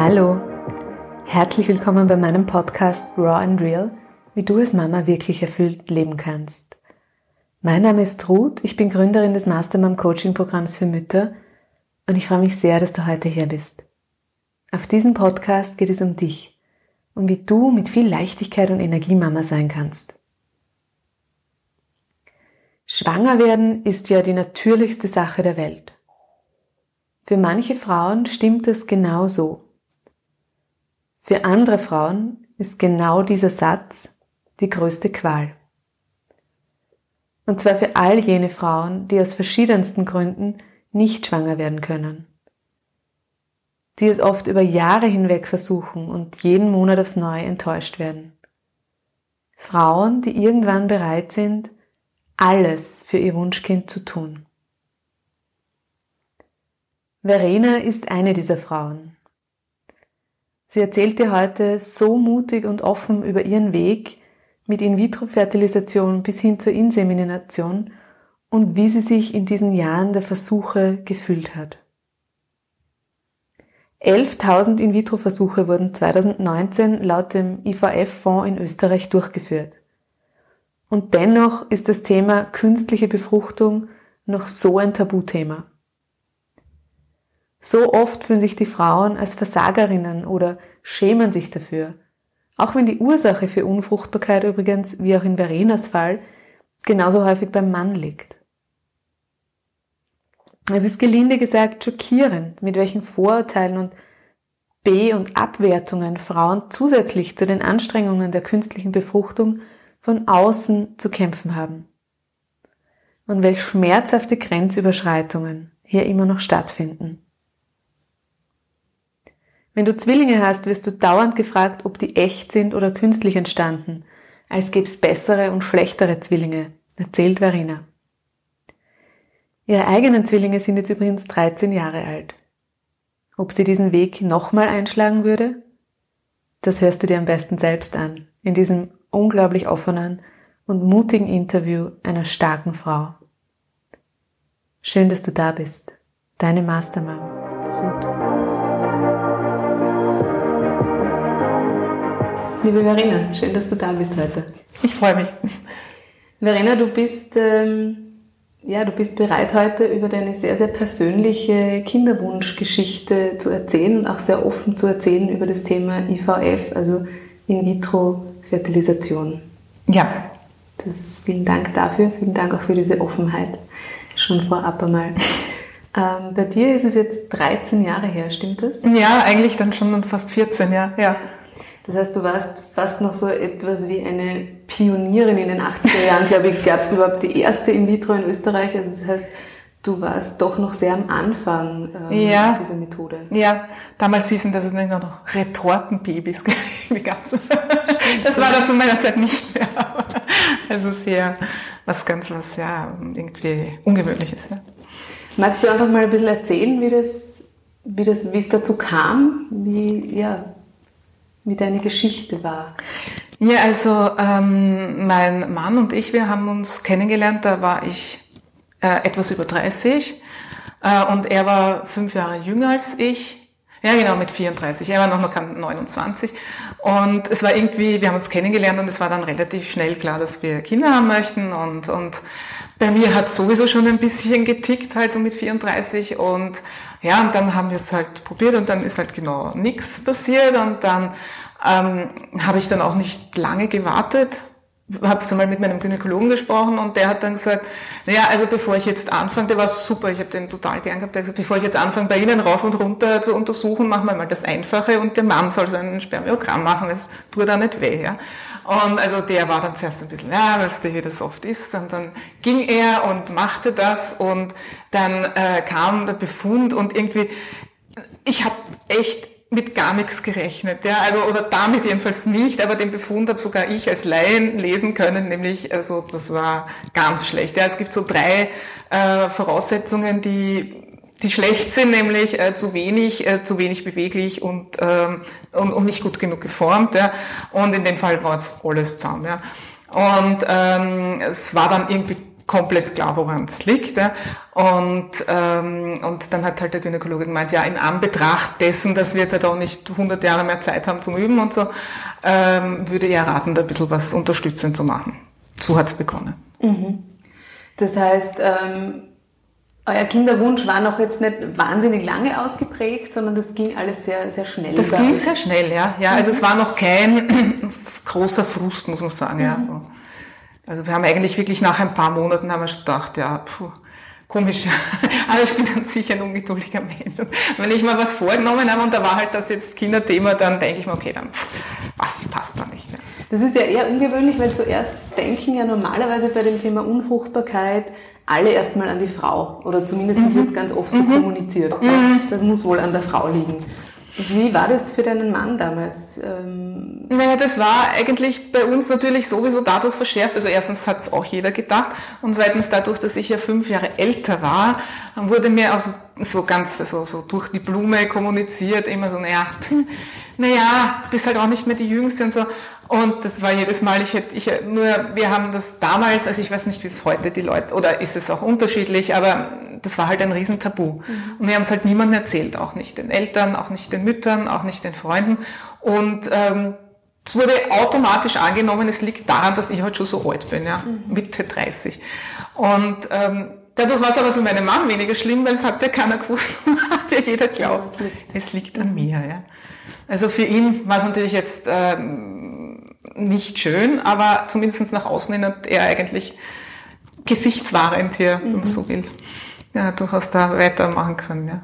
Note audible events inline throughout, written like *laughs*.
Hallo, herzlich willkommen bei meinem Podcast Raw and Real, wie du als Mama wirklich erfüllt leben kannst. Mein Name ist Ruth, ich bin Gründerin des Mastermom Coaching Programms für Mütter und ich freue mich sehr, dass du heute hier bist. Auf diesem Podcast geht es um dich und wie du mit viel Leichtigkeit und Energie Mama sein kannst. Schwanger werden ist ja die natürlichste Sache der Welt. Für manche Frauen stimmt es genau so. Für andere Frauen ist genau dieser Satz die größte Qual. Und zwar für all jene Frauen, die aus verschiedensten Gründen nicht schwanger werden können. Die es oft über Jahre hinweg versuchen und jeden Monat aufs Neue enttäuscht werden. Frauen, die irgendwann bereit sind, alles für ihr Wunschkind zu tun. Verena ist eine dieser Frauen. Sie erzählt dir heute so mutig und offen über ihren Weg mit In-vitro-Fertilisation bis hin zur Insemination und wie sie sich in diesen Jahren der Versuche gefühlt hat. 11.000 In-vitro-Versuche wurden 2019 laut dem IVF-Fonds in Österreich durchgeführt. Und dennoch ist das Thema künstliche Befruchtung noch so ein Tabuthema. So oft fühlen sich die Frauen als Versagerinnen oder schämen sich dafür. Auch wenn die Ursache für Unfruchtbarkeit übrigens, wie auch in Verenas Fall, genauso häufig beim Mann liegt. Es ist gelinde gesagt schockierend, mit welchen Vorurteilen und B- und Abwertungen Frauen zusätzlich zu den Anstrengungen der künstlichen Befruchtung von außen zu kämpfen haben. Und welch schmerzhafte Grenzüberschreitungen hier immer noch stattfinden. Wenn du Zwillinge hast, wirst du dauernd gefragt, ob die echt sind oder künstlich entstanden, als gäbe es bessere und schlechtere Zwillinge, erzählt Verena. Ihre eigenen Zwillinge sind jetzt übrigens 13 Jahre alt. Ob sie diesen Weg nochmal einschlagen würde? Das hörst du dir am besten selbst an, in diesem unglaublich offenen und mutigen Interview einer starken Frau. Schön, dass du da bist. Deine Mastermom, Liebe Verena, schön, dass du da bist heute. Ich freue mich. Verena, du bist, ähm, ja, du bist bereit heute über deine sehr, sehr persönliche Kinderwunschgeschichte zu erzählen und auch sehr offen zu erzählen über das Thema IVF, also In-vitro-Fertilisation. Ja. Das ist, vielen Dank dafür, vielen Dank auch für diese Offenheit. Schon vorab einmal. *laughs* Ähm, bei dir ist es jetzt 13 Jahre her, stimmt das? Ja, eigentlich dann schon fast 14, ja. ja. Das heißt, du warst fast noch so etwas wie eine Pionierin in den 80er Jahren, glaube ich, gab es überhaupt die erste In-vitro in Österreich. Also das heißt, du warst doch noch sehr am Anfang ähm, ja. dieser Methode. Ja, damals hießen das nicht noch Retortenbabys. *laughs* das war dann zu meiner Zeit nicht mehr. Also sehr, was ganz was, ja, irgendwie Ungewöhnliches. Ja. Magst du einfach mal ein bisschen erzählen, wie das, wie das, wie es dazu kam? Wie, ja, wie deine Geschichte war. Ja, also ähm, mein Mann und ich, wir haben uns kennengelernt, da war ich äh, etwas über 30 äh, und er war fünf Jahre jünger als ich. Ja, genau, mit 34. Er war noch mal 29. Und es war irgendwie, wir haben uns kennengelernt und es war dann relativ schnell klar, dass wir Kinder haben möchten. Und, und bei mir hat sowieso schon ein bisschen getickt, halt so mit 34. Und ja, und dann haben wir es halt probiert und dann ist halt genau nichts passiert und dann ähm, habe ich dann auch nicht lange gewartet, habe so mal mit meinem Gynäkologen gesprochen und der hat dann gesagt, naja, also bevor ich jetzt anfange, der war super, ich habe den total gern gehabt, der hat gesagt, bevor ich jetzt anfange, bei Ihnen rauf und runter zu untersuchen, machen wir mal das Einfache und der Mann soll so ein Spermiogramm machen, das tut da nicht weh. Ja? Und also der war dann zuerst ein bisschen, ja, weißt du, wie das oft ist. Und dann ging er und machte das und dann äh, kam der Befund und irgendwie, ich habe echt mit gar nichts gerechnet, ja, also oder damit jedenfalls nicht, aber den Befund habe sogar ich als Laien lesen können, nämlich also das war ganz schlecht. Ja, es gibt so drei äh, Voraussetzungen, die die schlecht sind, nämlich äh, zu wenig, äh, zu wenig beweglich und, ähm, und, und nicht gut genug geformt. Ja. Und in dem Fall war es alles zusammen. Ja. Und ähm, es war dann irgendwie komplett klar, woran es liegt. Ja. Und, ähm, und dann hat halt der Gynäkologe gemeint, ja, in Anbetracht dessen, dass wir jetzt halt auch nicht 100 Jahre mehr Zeit haben zum Üben und so, ähm, würde er raten, da ein bisschen was unterstützend zu machen. So hat's begonnen. Mhm. Das heißt, ähm, euer Kinderwunsch war noch jetzt nicht wahnsinnig lange ausgeprägt, sondern das ging alles sehr, sehr schnell. Das ging sehr schnell, ja. ja also mhm. es war noch kein *clears throat* großer Frust, muss man sagen, mhm. ja. Also wir haben eigentlich wirklich nach ein paar Monaten haben wir schon gedacht, ja, puh, komisch. *laughs* Aber ich bin dann sicher ein ungeduldiger Mensch. Und wenn ich mal was vorgenommen habe und da war halt das jetzt Kinderthema, dann denke ich mir, okay, dann was passt da nicht mehr. Das ist ja eher ungewöhnlich, weil zuerst denken ja normalerweise bei dem Thema Unfruchtbarkeit alle erstmal an die Frau. Oder zumindest mhm. wird es ganz oft so mhm. kommuniziert. Mhm. Das muss wohl an der Frau liegen. Wie war das für deinen Mann damals? Ähm naja, das war eigentlich bei uns natürlich sowieso dadurch verschärft. Also erstens hat es auch jeder gedacht und zweitens dadurch, dass ich ja fünf Jahre älter war, wurde mir also so ganz so, so durch die Blume kommuniziert, immer so, naja, *laughs* naja, du bist halt auch nicht mehr die Jüngste und so. Und das war jedes Mal, ich hätte, ich, nur, wir haben das damals, also ich weiß nicht, wie es heute die Leute, oder ist es auch unterschiedlich, aber das war halt ein Riesentabu. Mhm. Und wir haben es halt niemandem erzählt, auch nicht den Eltern, auch nicht den Müttern, auch nicht den Freunden. Und ähm, es wurde automatisch angenommen, es liegt daran, dass ich halt schon so alt bin, ja, mhm. Mitte 30. Und ähm, dadurch war es aber für meinen Mann weniger schlimm, weil es hat ja keiner gewusst, *laughs* hat ja jeder glaubt, es liegt an mir. Ja. Also für ihn war es natürlich jetzt ähm, nicht schön, aber zumindest nach außen hin hat er eigentlich gesichtswahrend hier, wenn man mhm. so will, ja, durchaus da weitermachen können. Ja.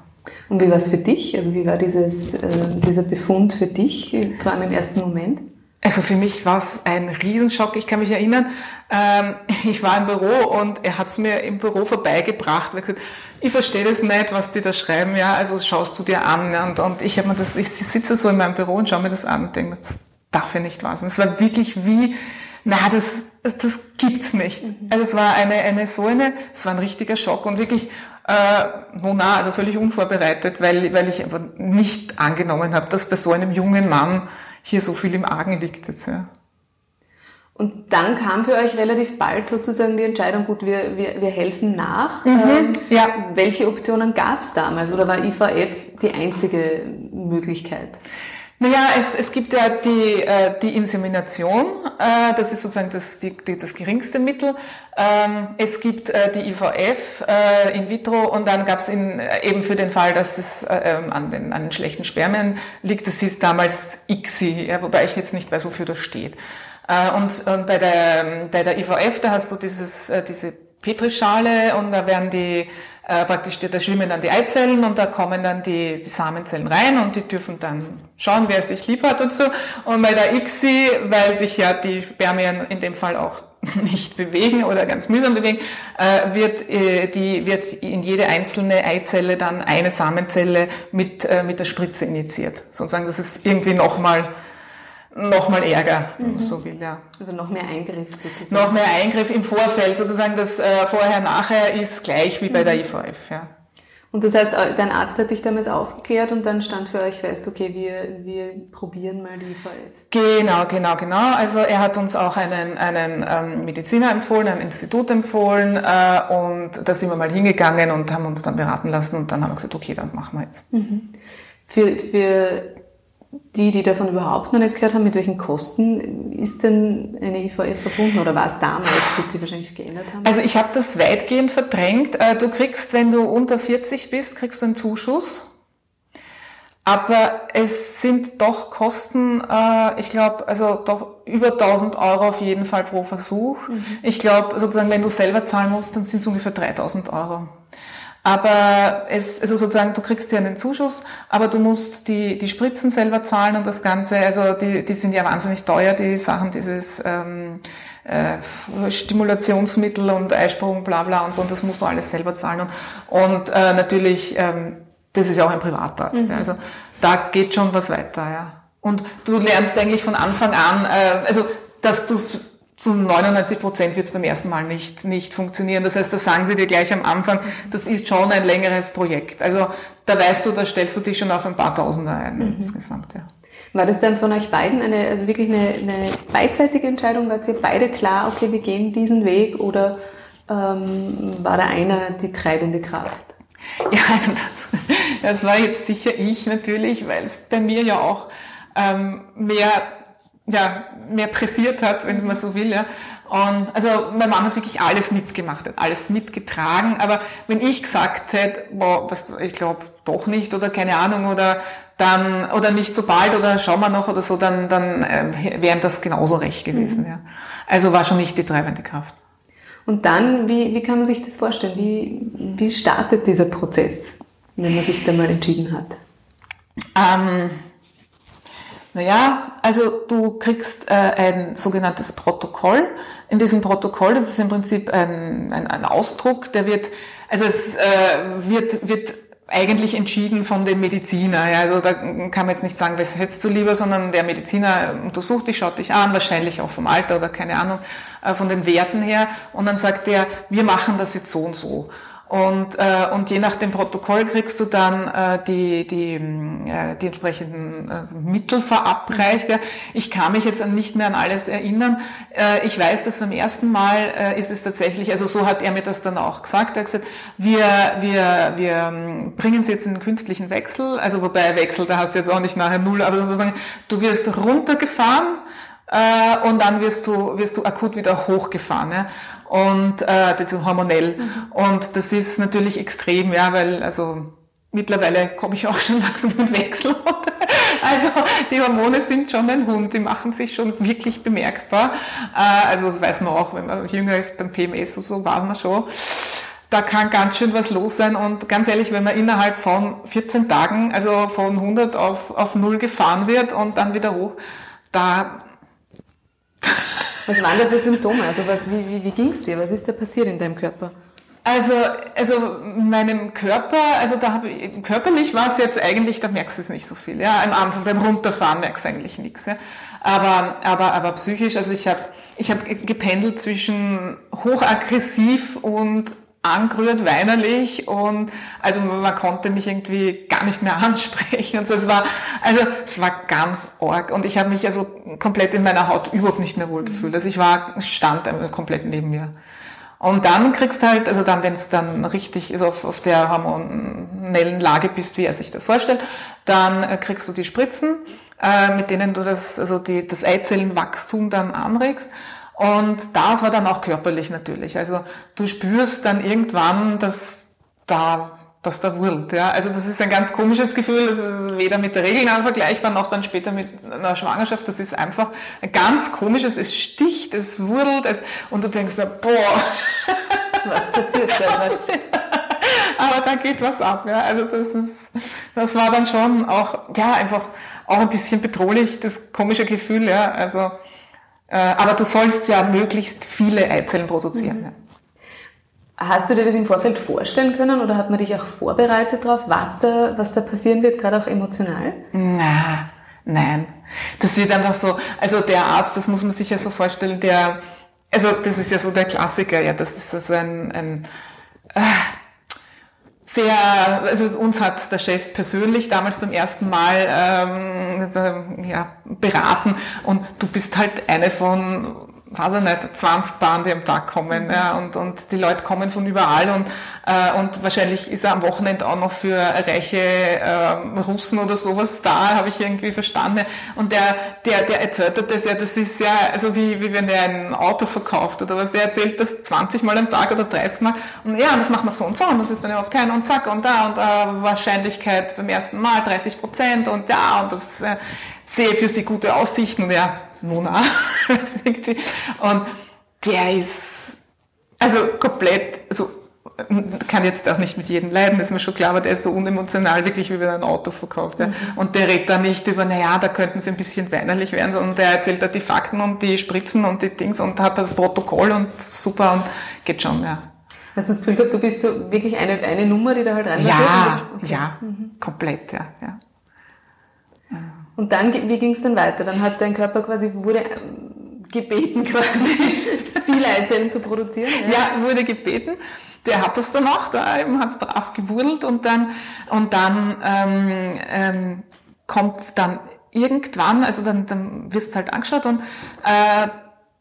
Und wie war es für dich? Also wie war dieses, äh, dieser Befund für dich, vor allem im ersten Moment? Also für mich war es ein Riesenschock. Ich kann mich erinnern, ähm, *laughs* ich war im Büro und er hat es mir im Büro vorbeigebracht. Er gesagt, ich verstehe das nicht, was die da schreiben. Ja, also schaust du dir an. Und, und ich habe mir das, ich sitze so in meinem Büro und schaue mir das an und denke, das darf ja nicht wahr sein. Es war wirklich wie, na, das, das, das gibt's nicht. Mhm. Also es war eine, eine so eine, es war ein richtiger Schock und wirklich, äh, Mona, also völlig unvorbereitet, weil, weil ich einfach nicht angenommen habe, dass bei so einem jungen Mann hier so viel im Argen liegt jetzt. Ja. Und dann kam für euch relativ bald sozusagen die Entscheidung, gut, wir, wir, wir helfen nach. Mhm, ähm, ja. Welche Optionen gab es damals oder war IVF die einzige Möglichkeit? Naja, es, es gibt ja die, äh, die Insemination, äh, das ist sozusagen das, die, die, das geringste Mittel. Ähm, es gibt äh, die IVF äh, in vitro und dann gab es äh, eben für den Fall, dass das äh, ähm, an, den, an den schlechten Spermien liegt, das hieß damals ICSI, ja, wobei ich jetzt nicht weiß, wofür das steht. Äh, und, und bei, der, bei der IVF, da hast du dieses, äh, diese Petrischale und da werden die äh, praktisch, da schwimmen dann die Eizellen und da kommen dann die, die Samenzellen rein und die dürfen dann schauen, wer sich lieb hat und so. Und bei der ICSI, weil sich ja die Spermien in dem Fall auch *laughs* nicht bewegen oder ganz mühsam bewegen, äh, wird, äh, die, wird in jede einzelne Eizelle dann eine Samenzelle mit, äh, mit der Spritze injiziert. Sozusagen, das ist irgendwie nochmal nochmal Ärger, wenn man mhm. so will, ja. Also noch mehr Eingriff sozusagen. Noch mehr Eingriff im Vorfeld, sozusagen das äh, Vorher-Nachher ist gleich wie bei mhm. der IVF, ja. Und das heißt, dein Arzt hat dich damals aufgeklärt und dann stand für euch fest, okay, wir, wir probieren mal die IVF. Genau, genau, genau. Also er hat uns auch einen, einen ähm, Mediziner empfohlen, ein Institut empfohlen äh, und da sind wir mal hingegangen und haben uns dann beraten lassen und dann haben wir gesagt, okay, dann machen wir jetzt. Mhm. Für, für die, die davon überhaupt noch nicht gehört haben, mit welchen Kosten ist denn eine IVF verbunden oder war es damals, wird sie wahrscheinlich geändert haben? Also ich habe das weitgehend verdrängt. Äh, du kriegst, wenn du unter 40 bist, kriegst du einen Zuschuss. Aber es sind doch Kosten, äh, ich glaube, also doch über 1000 Euro auf jeden Fall pro Versuch. Mhm. Ich glaube, sozusagen, wenn du selber zahlen musst, dann sind es ungefähr 3000 Euro. Aber es, also sozusagen, du kriegst ja einen Zuschuss, aber du musst die, die Spritzen selber zahlen und das Ganze, also die, die sind ja wahnsinnig teuer, die Sachen, dieses ähm, äh, Stimulationsmittel und Eisprung, bla bla und so, und das musst du alles selber zahlen. Und, und äh, natürlich, ähm, das ist ja auch ein Privatarzt, mhm. ja, also da geht schon was weiter, ja. Und du lernst eigentlich von Anfang an, äh, also dass du zu 99 Prozent wird es beim ersten Mal nicht, nicht funktionieren. Das heißt, das sagen sie dir gleich am Anfang, das ist schon ein längeres Projekt. Also da weißt du, da stellst du dich schon auf ein paar Tausender ein mhm. insgesamt. Ja. War das dann von euch beiden eine, also wirklich eine, eine beidseitige Entscheidung? Wart ihr beide klar, okay, wir gehen diesen Weg oder ähm, war da einer die treibende Kraft? Ja, also das, das war jetzt sicher ich natürlich, weil es bei mir ja auch ähm, mehr ja, mehr pressiert hat, wenn man so will. Ja. Und also mein Mann hat wirklich alles mitgemacht, hat alles mitgetragen. Aber wenn ich gesagt hätte, boah, was, ich glaube doch nicht oder keine Ahnung oder dann oder nicht so bald oder schauen wir noch oder so, dann dann äh, wären das genauso recht gewesen. Mhm. Ja. Also war schon nicht die treibende Kraft. Und dann, wie, wie kann man sich das vorstellen? Wie, wie startet dieser Prozess, wenn man sich da mal entschieden hat? Ähm, naja, also du kriegst äh, ein sogenanntes Protokoll. In diesem Protokoll, das ist im Prinzip ein, ein, ein Ausdruck, der wird, also es äh, wird, wird eigentlich entschieden von dem Mediziner. Ja, also da kann man jetzt nicht sagen, was hättest du lieber, sondern der Mediziner untersucht dich, schaut dich an, wahrscheinlich auch vom Alter oder keine Ahnung, äh, von den Werten her. Und dann sagt er, wir machen das jetzt so und so. Und, äh, und je nach dem Protokoll kriegst du dann äh, die, die, äh, die entsprechenden äh, Mittel verabreicht. Ja. Ich kann mich jetzt nicht mehr an alles erinnern. Äh, ich weiß, dass beim ersten Mal äh, ist es tatsächlich, also so hat er mir das dann auch gesagt. Er hat gesagt, wir, wir, wir ähm, bringen sie jetzt in den künstlichen Wechsel. Also wobei Wechsel, da hast du jetzt auch nicht nachher null, aber sozusagen, du wirst runtergefahren äh, und dann wirst du, wirst du akut wieder hochgefahren. Ja? Und äh, das ist hormonell. Mhm. Und das ist natürlich extrem, ja, weil also mittlerweile komme ich auch schon *laughs* langsam in Wechsel. *laughs* also die Hormone sind schon ein Hund, die machen sich schon wirklich bemerkbar. Äh, also das weiß man auch, wenn man jünger ist beim PMS und so, weiß man schon da kann ganz schön was los sein. Und ganz ehrlich, wenn man innerhalb von 14 Tagen, also von 100 auf, auf 0 gefahren wird und dann wieder hoch, da *laughs* was waren da für Symptome? Also was, wie, wie, wie ging es dir? Was ist da passiert in deinem Körper? Also, also meinem Körper, also da habe ich, körperlich war es jetzt eigentlich, da merkst du es nicht so viel. Ja, am Anfang beim Runterfahren merkst du eigentlich nichts. Ja. Aber, aber, aber psychisch, also ich habe ich hab gependelt zwischen hochaggressiv und angerührt, weinerlich und also man konnte mich irgendwie gar nicht mehr *laughs* ansprechen und so. Es war also es war ganz arg und ich habe mich also komplett in meiner Haut überhaupt nicht mehr wohl gefühlt. Also ich war stand komplett neben mir. Und dann kriegst du halt, also dann, wenn es dann richtig also auf, auf der hormonellen Lage bist, wie er sich das vorstellt, dann äh, kriegst du die Spritzen, äh, mit denen du das, also die, das Eizellenwachstum dann anregst. Und das war dann auch körperlich natürlich. Also du spürst dann irgendwann, dass da dass da wurlt. Ja? Also das ist ein ganz komisches Gefühl, das ist weder mit der Regeln vergleichbar, noch dann später mit einer Schwangerschaft. Das ist einfach ein ganz komisches, es sticht, es wurdelt, es, und du denkst, boah, *laughs* was passiert da? Aber da geht was ab. Ja? Also das ist, das war dann schon auch, ja, einfach auch ein bisschen bedrohlich, das komische Gefühl. Ja? Also aber du sollst ja möglichst viele Eizellen produzieren. Mhm. Hast du dir das im Vorfeld vorstellen können oder hat man dich auch vorbereitet darauf, was da, was da passieren wird, gerade auch emotional? Na, nein. Das wird einfach so, also der Arzt, das muss man sich ja so vorstellen, der, also das ist ja so der Klassiker, ja, das ist also ein, ein äh, sehr, also uns hat der Chef persönlich damals beim ersten Mal ähm, ja, beraten. Und du bist halt eine von weiß ich nicht, 20 Bahnen, die am Tag kommen. Ja, und, und die Leute kommen von überall und, äh, und wahrscheinlich ist er am Wochenende auch noch für reiche äh, Russen oder sowas da, habe ich irgendwie verstanden. Und der, der, der erzählt das ja, das ist ja, also wie, wie wenn er ein Auto verkauft oder was, der erzählt das 20 Mal am Tag oder 30 Mal und ja, das machen wir so und so und das ist dann überhaupt kein und zack und da und äh, Wahrscheinlichkeit beim ersten Mal 30 Prozent und ja und das äh, sehe für sie gute Aussichten. Ja, Mona. *laughs* und der ist also komplett, also kann jetzt auch nicht mit jedem leiden, das ist mir schon klar, aber der ist so unemotional, wirklich wie wenn er ein Auto verkauft. Ja. Mhm. Und der redet da nicht über, naja, da könnten sie ein bisschen weinerlich werden, sondern der erzählt da die Fakten und die Spritzen und die Dings und hat das Protokoll und super und geht schon, ja. Hast du das Gefühl gehabt, du bist so wirklich eine, eine Nummer, die da halt rein Ja, okay. ja, mhm. komplett, ja, ja. Und dann, wie ging es dann weiter? Dann hat dein Körper quasi, wurde ähm, gebeten *laughs* quasi, viele Eizellen zu produzieren? Ja? ja, wurde gebeten. Der hat das dann auch, da eben hat brav gewurdelt und dann, und dann ähm, ähm, kommt dann irgendwann, also dann, dann wirst du halt angeschaut und äh,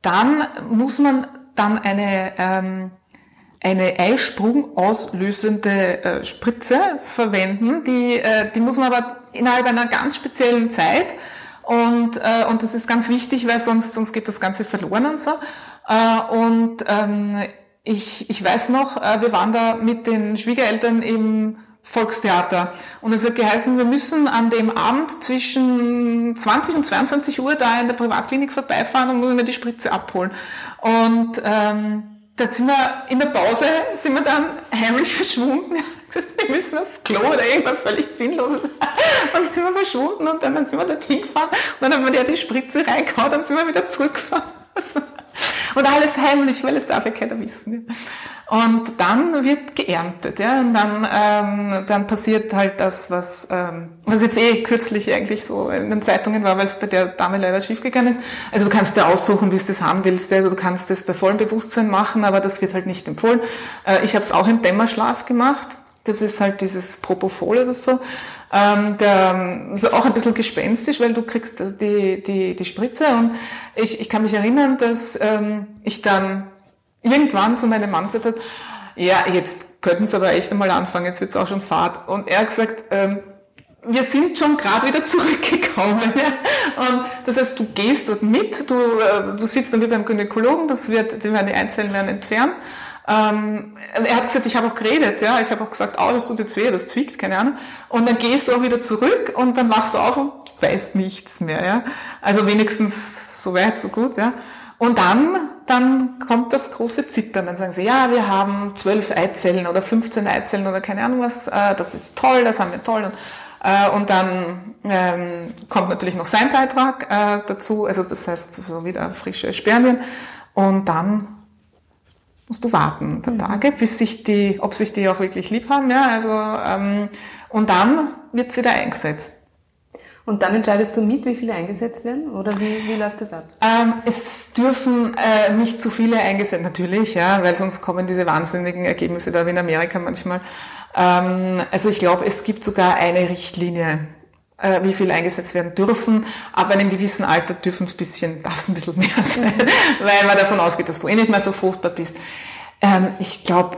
dann muss man dann eine, ähm, eine Eisprung auslösende äh, Spritze verwenden. Die, äh, die muss man aber innerhalb einer ganz speziellen Zeit und, äh, und das ist ganz wichtig, weil sonst, sonst geht das Ganze verloren und so. Äh, und ähm, ich, ich weiß noch, äh, wir waren da mit den Schwiegereltern im Volkstheater. Und es hat geheißen, wir müssen an dem Abend zwischen 20 und 22 Uhr da in der Privatklinik vorbeifahren und müssen wir die Spritze abholen. Und ähm, da sind wir in der Pause, sind wir dann heimlich verschwunden. Wir müssen aufs Klo oder irgendwas völlig Sinnloses. Und dann sind wir verschwunden und dann sind wir dorthin gefahren und dann haben wir der die Spritze reingehauen, dann sind wir wieder zurückgefahren. Und alles heimlich, weil es darf ja keiner wissen. Und dann wird geerntet, ja, und dann, ähm, dann passiert halt das, was, ähm, was jetzt eh kürzlich eigentlich so in den Zeitungen war, weil es bei der Dame leider schiefgegangen ist. Also du kannst dir aussuchen, wie du das haben willst, also du kannst das bei vollem Bewusstsein machen, aber das wird halt nicht empfohlen. Äh, ich habe es auch im Dämmerschlaf gemacht. Das ist halt dieses Propofol oder so. Ähm, der ist auch ein bisschen gespenstisch, weil du kriegst die, die, die Spritze und ich, ich kann mich erinnern, dass ähm, ich dann irgendwann zu meinem Mann gesagt habe, ja, jetzt könnten Sie aber echt einmal anfangen, jetzt wird's auch schon Fahrt. Und er hat gesagt, ähm, wir sind schon gerade wieder *laughs* zurückgekommen. Ja? Und das heißt, du gehst dort mit, du, äh, du sitzt dann wie beim Gynäkologen, das wird, die werden die Einzellen werden entfernt. Ähm, er hat gesagt, ich habe auch geredet, ja, ich habe auch gesagt, oh, das tut jetzt weh, das zwickt, keine Ahnung. Und dann gehst du auch wieder zurück und dann wachst du auf und weißt nichts mehr, ja. Also wenigstens so weit, so gut, ja. Und dann, dann kommt das große Zittern. Dann sagen sie, ja, wir haben zwölf Eizellen oder 15 Eizellen oder keine Ahnung was, äh, das ist toll, das haben wir toll. Und, äh, und dann ähm, kommt natürlich noch sein Beitrag äh, dazu, also das heißt so wieder frische Spermien. Und dann musst du warten ein paar mhm. Tage, bis sich die, ob sich die auch wirklich lieb haben, ja, also ähm, und dann wird's wieder eingesetzt. Und dann entscheidest du mit, wie viele eingesetzt werden oder wie, wie läuft das ab? Ähm, es dürfen äh, nicht zu viele eingesetzt, natürlich, ja, weil sonst kommen diese wahnsinnigen Ergebnisse da wie in Amerika manchmal. Ähm, also ich glaube, es gibt sogar eine Richtlinie, wie viel eingesetzt werden dürfen. Ab einem gewissen Alter dürfen es bisschen, darf es ein bisschen mehr *laughs* sein, weil man davon ausgeht, dass du eh nicht mehr so fruchtbar bist. Ähm, ich glaube,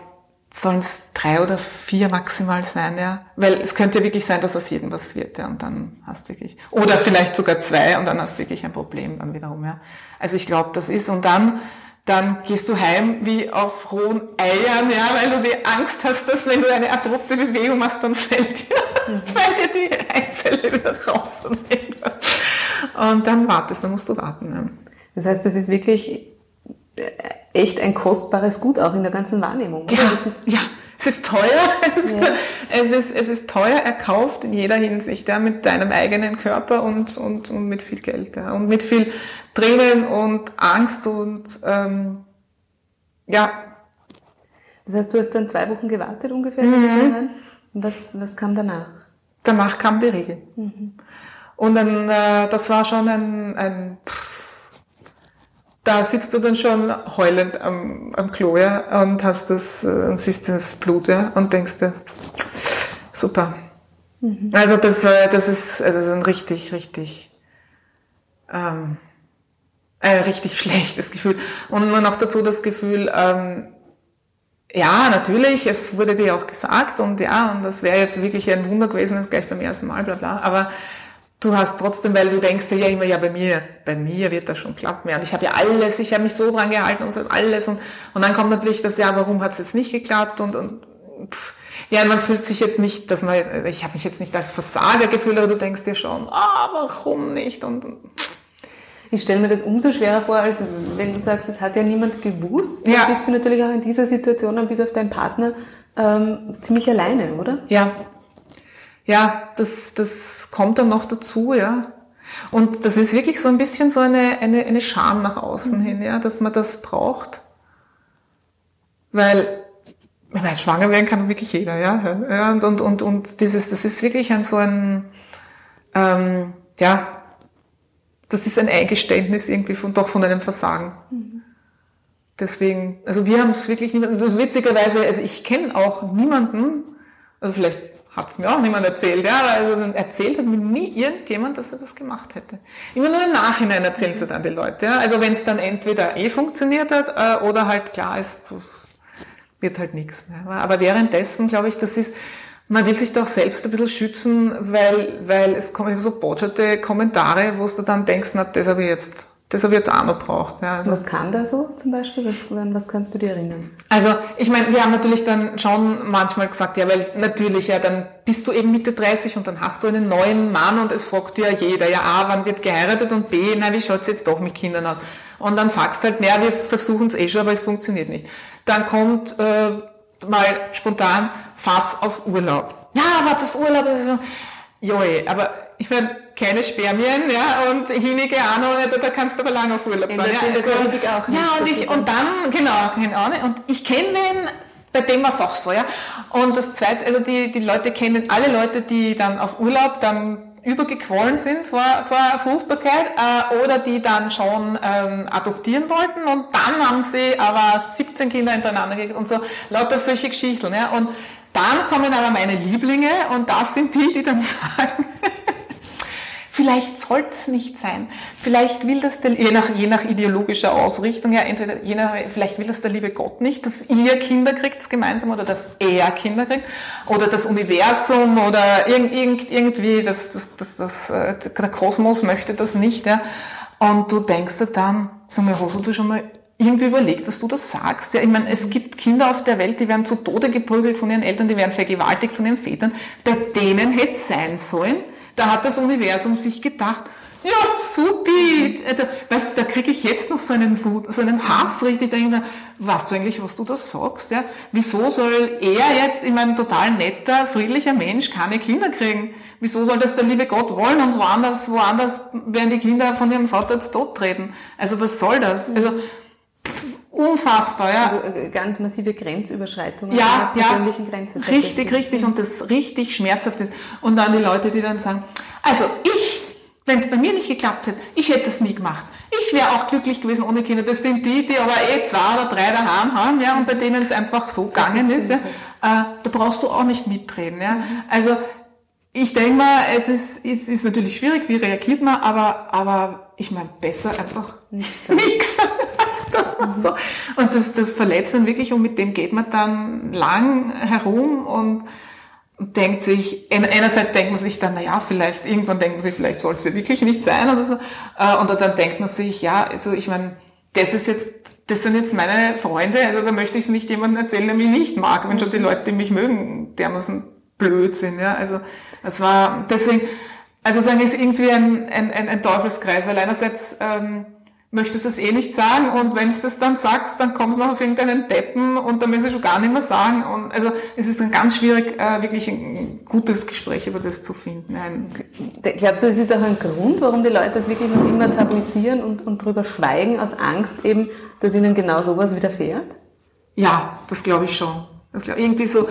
sollen es drei oder vier maximal sein, ja. Weil es könnte wirklich sein, dass aus jedem was wird, ja, und dann hast wirklich, oder vielleicht sogar zwei und dann hast du wirklich ein Problem dann wiederum, ja. Also ich glaube, das ist, und dann, dann gehst du heim wie auf rohen Eiern, ja, weil du die Angst hast, dass wenn du eine abrupte Bewegung machst, dann fällt dir, mhm. *laughs* fällt dir die Eizelle wieder raus. Und dann wartest, dann musst du warten. Ja. Das heißt, das ist wirklich äh, echt ein kostbares Gut auch in der ganzen Wahrnehmung. Ja, ja. Es ist teuer, *laughs* es ist, ja. es, ist, es ist teuer erkauft in jeder Hinsicht, ja, mit deinem eigenen Körper und, und, und mit viel Geld, ja, und mit viel Tränen und Angst und, ähm, ja. Das heißt, du hast dann zwei Wochen gewartet ungefähr? Mhm. Was, was kam danach? Danach kam die Regel. Mhm. Und dann, äh, das war schon ein, ein pff, da sitzt du dann schon heulend am, am Klo ja, und hast das, äh, und siehst das Blut ja, und denkst dir, super. Mhm. Also das, äh, das ist, also das ist ein richtig, richtig, ähm, ein richtig *laughs* schlechtes Gefühl. Und nur noch dazu das Gefühl, ähm, ja, natürlich, es wurde dir auch gesagt und ja, und das wäre jetzt wirklich ein Wunder gewesen, das gleich beim ersten Mal, bla bla. Aber du hast trotzdem, weil du denkst dir ja immer, ja, bei mir, bei mir wird das schon klappen. Ja, und ich habe ja alles, ich habe mich so dran gehalten und so alles. Und, und dann kommt natürlich das, ja, warum hat es jetzt nicht geklappt? Und, und pff, ja, man fühlt sich jetzt nicht, dass man, ich habe mich jetzt nicht als Versager gefühlt, aber du denkst dir schon, ah, warum nicht? Und, und ich stelle mir das umso schwerer vor, als wenn du sagst, es hat ja niemand gewusst. Ja. Dann bist du natürlich auch in dieser Situation bis auf deinen Partner ähm, ziemlich alleine, oder? Ja, ja, das, das kommt dann noch dazu, ja. Und das ist wirklich so ein bisschen so eine, eine, eine Scham nach außen mhm. hin, ja, dass man das braucht. Weil, ich meine, schwanger werden kann wirklich jeder, ja. ja und, und, und, und dieses, das ist wirklich ein so ein, ähm, ja, das ist ein Eingeständnis irgendwie von, doch von einem Versagen. Mhm. Deswegen, also wir haben es wirklich niemanden, also witzigerweise, also ich kenne auch niemanden, also vielleicht hat es mir auch niemand erzählt, ja, also erzählt hat mir nie irgendjemand, dass er das gemacht hätte. Immer nur im Nachhinein erzählst du dann die Leute, ja. Also wenn es dann entweder eh funktioniert hat äh, oder halt klar ist, wird halt nichts. Ne? Aber währenddessen, glaube ich, das ist, man will sich doch selbst ein bisschen schützen, weil, weil es kommen so botscherte Kommentare, wo du dann denkst, na, das habe ich jetzt das habe ich jetzt auch noch braucht. Ja, also. Was kam da so zum Beispiel? Was, was kannst du dir erinnern? Also ich meine, wir haben natürlich dann schon manchmal gesagt, ja, weil natürlich, ja, dann bist du eben Mitte 30 und dann hast du einen neuen Mann und es fragt dir ja jeder, ja, A, wann wird geheiratet und B, na, wie schaut's jetzt doch mit Kindern aus? Und dann sagst du halt, naja, wir versuchen es eh schon, aber es funktioniert nicht. Dann kommt äh, mal spontan, fahrt's auf Urlaub. Ja, fahrt's auf Urlaub. Joe, aber ich meine, keine Spermien, ja, und hinige Ahnung, da, da kannst du aber lange auf Urlaub fahren. Ja, also, auch ja und ich, und dann, genau, keine Ahnung, und ich kenne den, bei dem war es auch so, ja. Und das zweite, also die, die Leute kennen alle Leute, die dann auf Urlaub dann übergequollen sind vor, vor Fruchtbarkeit äh, oder die dann schon ähm, adoptieren wollten und dann haben sie aber 17 Kinder hintereinander gekriegt und so lauter solche Geschichten. Ja. Und dann kommen aber meine Lieblinge und das sind die, die dann *laughs* sagen, Vielleicht soll es nicht sein. Vielleicht will das der, je nach, je nach ideologischer Ausrichtung, ja, entweder, je nach, vielleicht will das der liebe Gott nicht, dass ihr Kinder kriegt gemeinsam oder dass er Kinder kriegt oder das Universum oder irgend, irgend, irgendwie, das, das, das, das, äh, der Kosmos möchte das nicht, ja. Und du denkst dir dann, sag mal, hast du schon mal irgendwie überlegt, dass du das sagst. Ja, ich meine, es gibt Kinder auf der Welt, die werden zu Tode geprügelt von ihren Eltern, die werden vergewaltigt von ihren Vätern. Bei denen hätte es sein sollen, da hat das Universum sich gedacht, ja, supi. Also, weißt, da kriege ich jetzt noch so einen so einen Hass richtig. Da denke ich mir, weißt du eigentlich, was du da sagst? Ja? Wieso soll er jetzt, ich meine, total netter, friedlicher Mensch, keine Kinder kriegen? Wieso soll das der liebe Gott wollen und woanders, woanders werden die Kinder von ihrem Vater jetzt tot treten? Also was soll das? Also Unfassbar, ja. Also äh, ganz massive Grenzüberschreitungen ja, der persönlichen ja, Grenze. Richtig, richtig. Und das richtig schmerzhaft ist. Und dann die Leute, die dann sagen, also ich, wenn es bei mir nicht geklappt hätte, ich hätte das nie gemacht. Ich wäre auch glücklich gewesen ohne Kinder. Das sind die, die aber eh zwei oder drei daheim haben, ja, und bei denen es einfach so gegangen ist. Ja. Äh, da brauchst du auch nicht mitreden. Ja. Mhm. Also ich denke mal, es ist, es ist natürlich schwierig, wie reagiert man, aber, aber ich meine, besser einfach nichts das so. Und das, das verletzt dann wirklich und mit dem geht man dann lang herum und denkt sich, einerseits denkt man sich dann, na ja, vielleicht, irgendwann denkt man sich, vielleicht soll es ja wirklich nicht sein oder so. Äh, und dann denkt man sich, ja, also ich meine, das ist jetzt, das sind jetzt meine Freunde, also da möchte ich es nicht jemandem erzählen, der mich nicht mag, wenn schon die Leute, die mich mögen, dermaßen blöd sind, ja. Also, es war, deswegen, also sagen, ist irgendwie ein, ein, ein Teufelskreis, weil einerseits, ähm, möchtest du es eh nicht sagen und wenn du das dann sagst, dann kommst du noch auf irgendeinen Deppen und dann möchtest du schon gar nicht mehr sagen. Und also es ist dann ganz schwierig, äh, wirklich ein gutes Gespräch über das zu finden. Nein. Glaubst du, es ist auch ein Grund, warum die Leute das wirklich noch immer tabuisieren und, und drüber schweigen, aus Angst eben, dass ihnen genau sowas widerfährt? Ja, das glaube ich schon. Das glaub, irgendwie so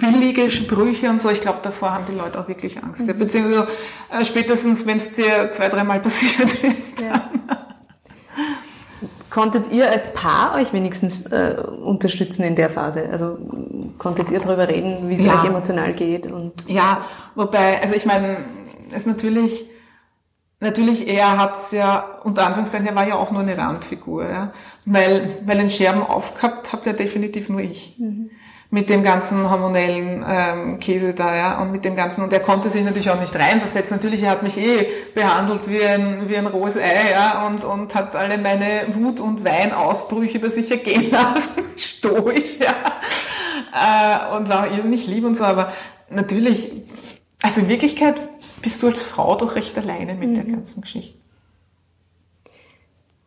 billige Sprüche und so, ich glaube, davor haben die Leute auch wirklich Angst. Mhm. Ja, beziehungsweise äh, spätestens, wenn es dir zwei, dreimal *laughs* passiert ist. Ja. Konntet ihr als Paar euch wenigstens äh, unterstützen in der Phase? Also konntet ihr darüber reden, wie es ja. euch emotional geht? Und ja, wobei, also ich meine, es natürlich, natürlich er hat's ja, unter Anführungszeichen, er war ja auch nur eine Randfigur, ja? weil, weil den Scherben aufgehabt habt ja definitiv nur ich. Mhm mit dem ganzen hormonellen ähm, Käse da, ja, und mit dem ganzen, und er konnte sich natürlich auch nicht reinversetzen. Natürlich, er hat mich eh behandelt wie ein, wie ein rohes Ei, ja, und, und hat alle meine Wut- und Weinausbrüche über sich ergehen *laughs* lassen, stoisch, ja, äh, und war irrsinnig lieb und so, aber natürlich, also in Wirklichkeit bist du als Frau doch recht alleine mit mhm. der ganzen Geschichte.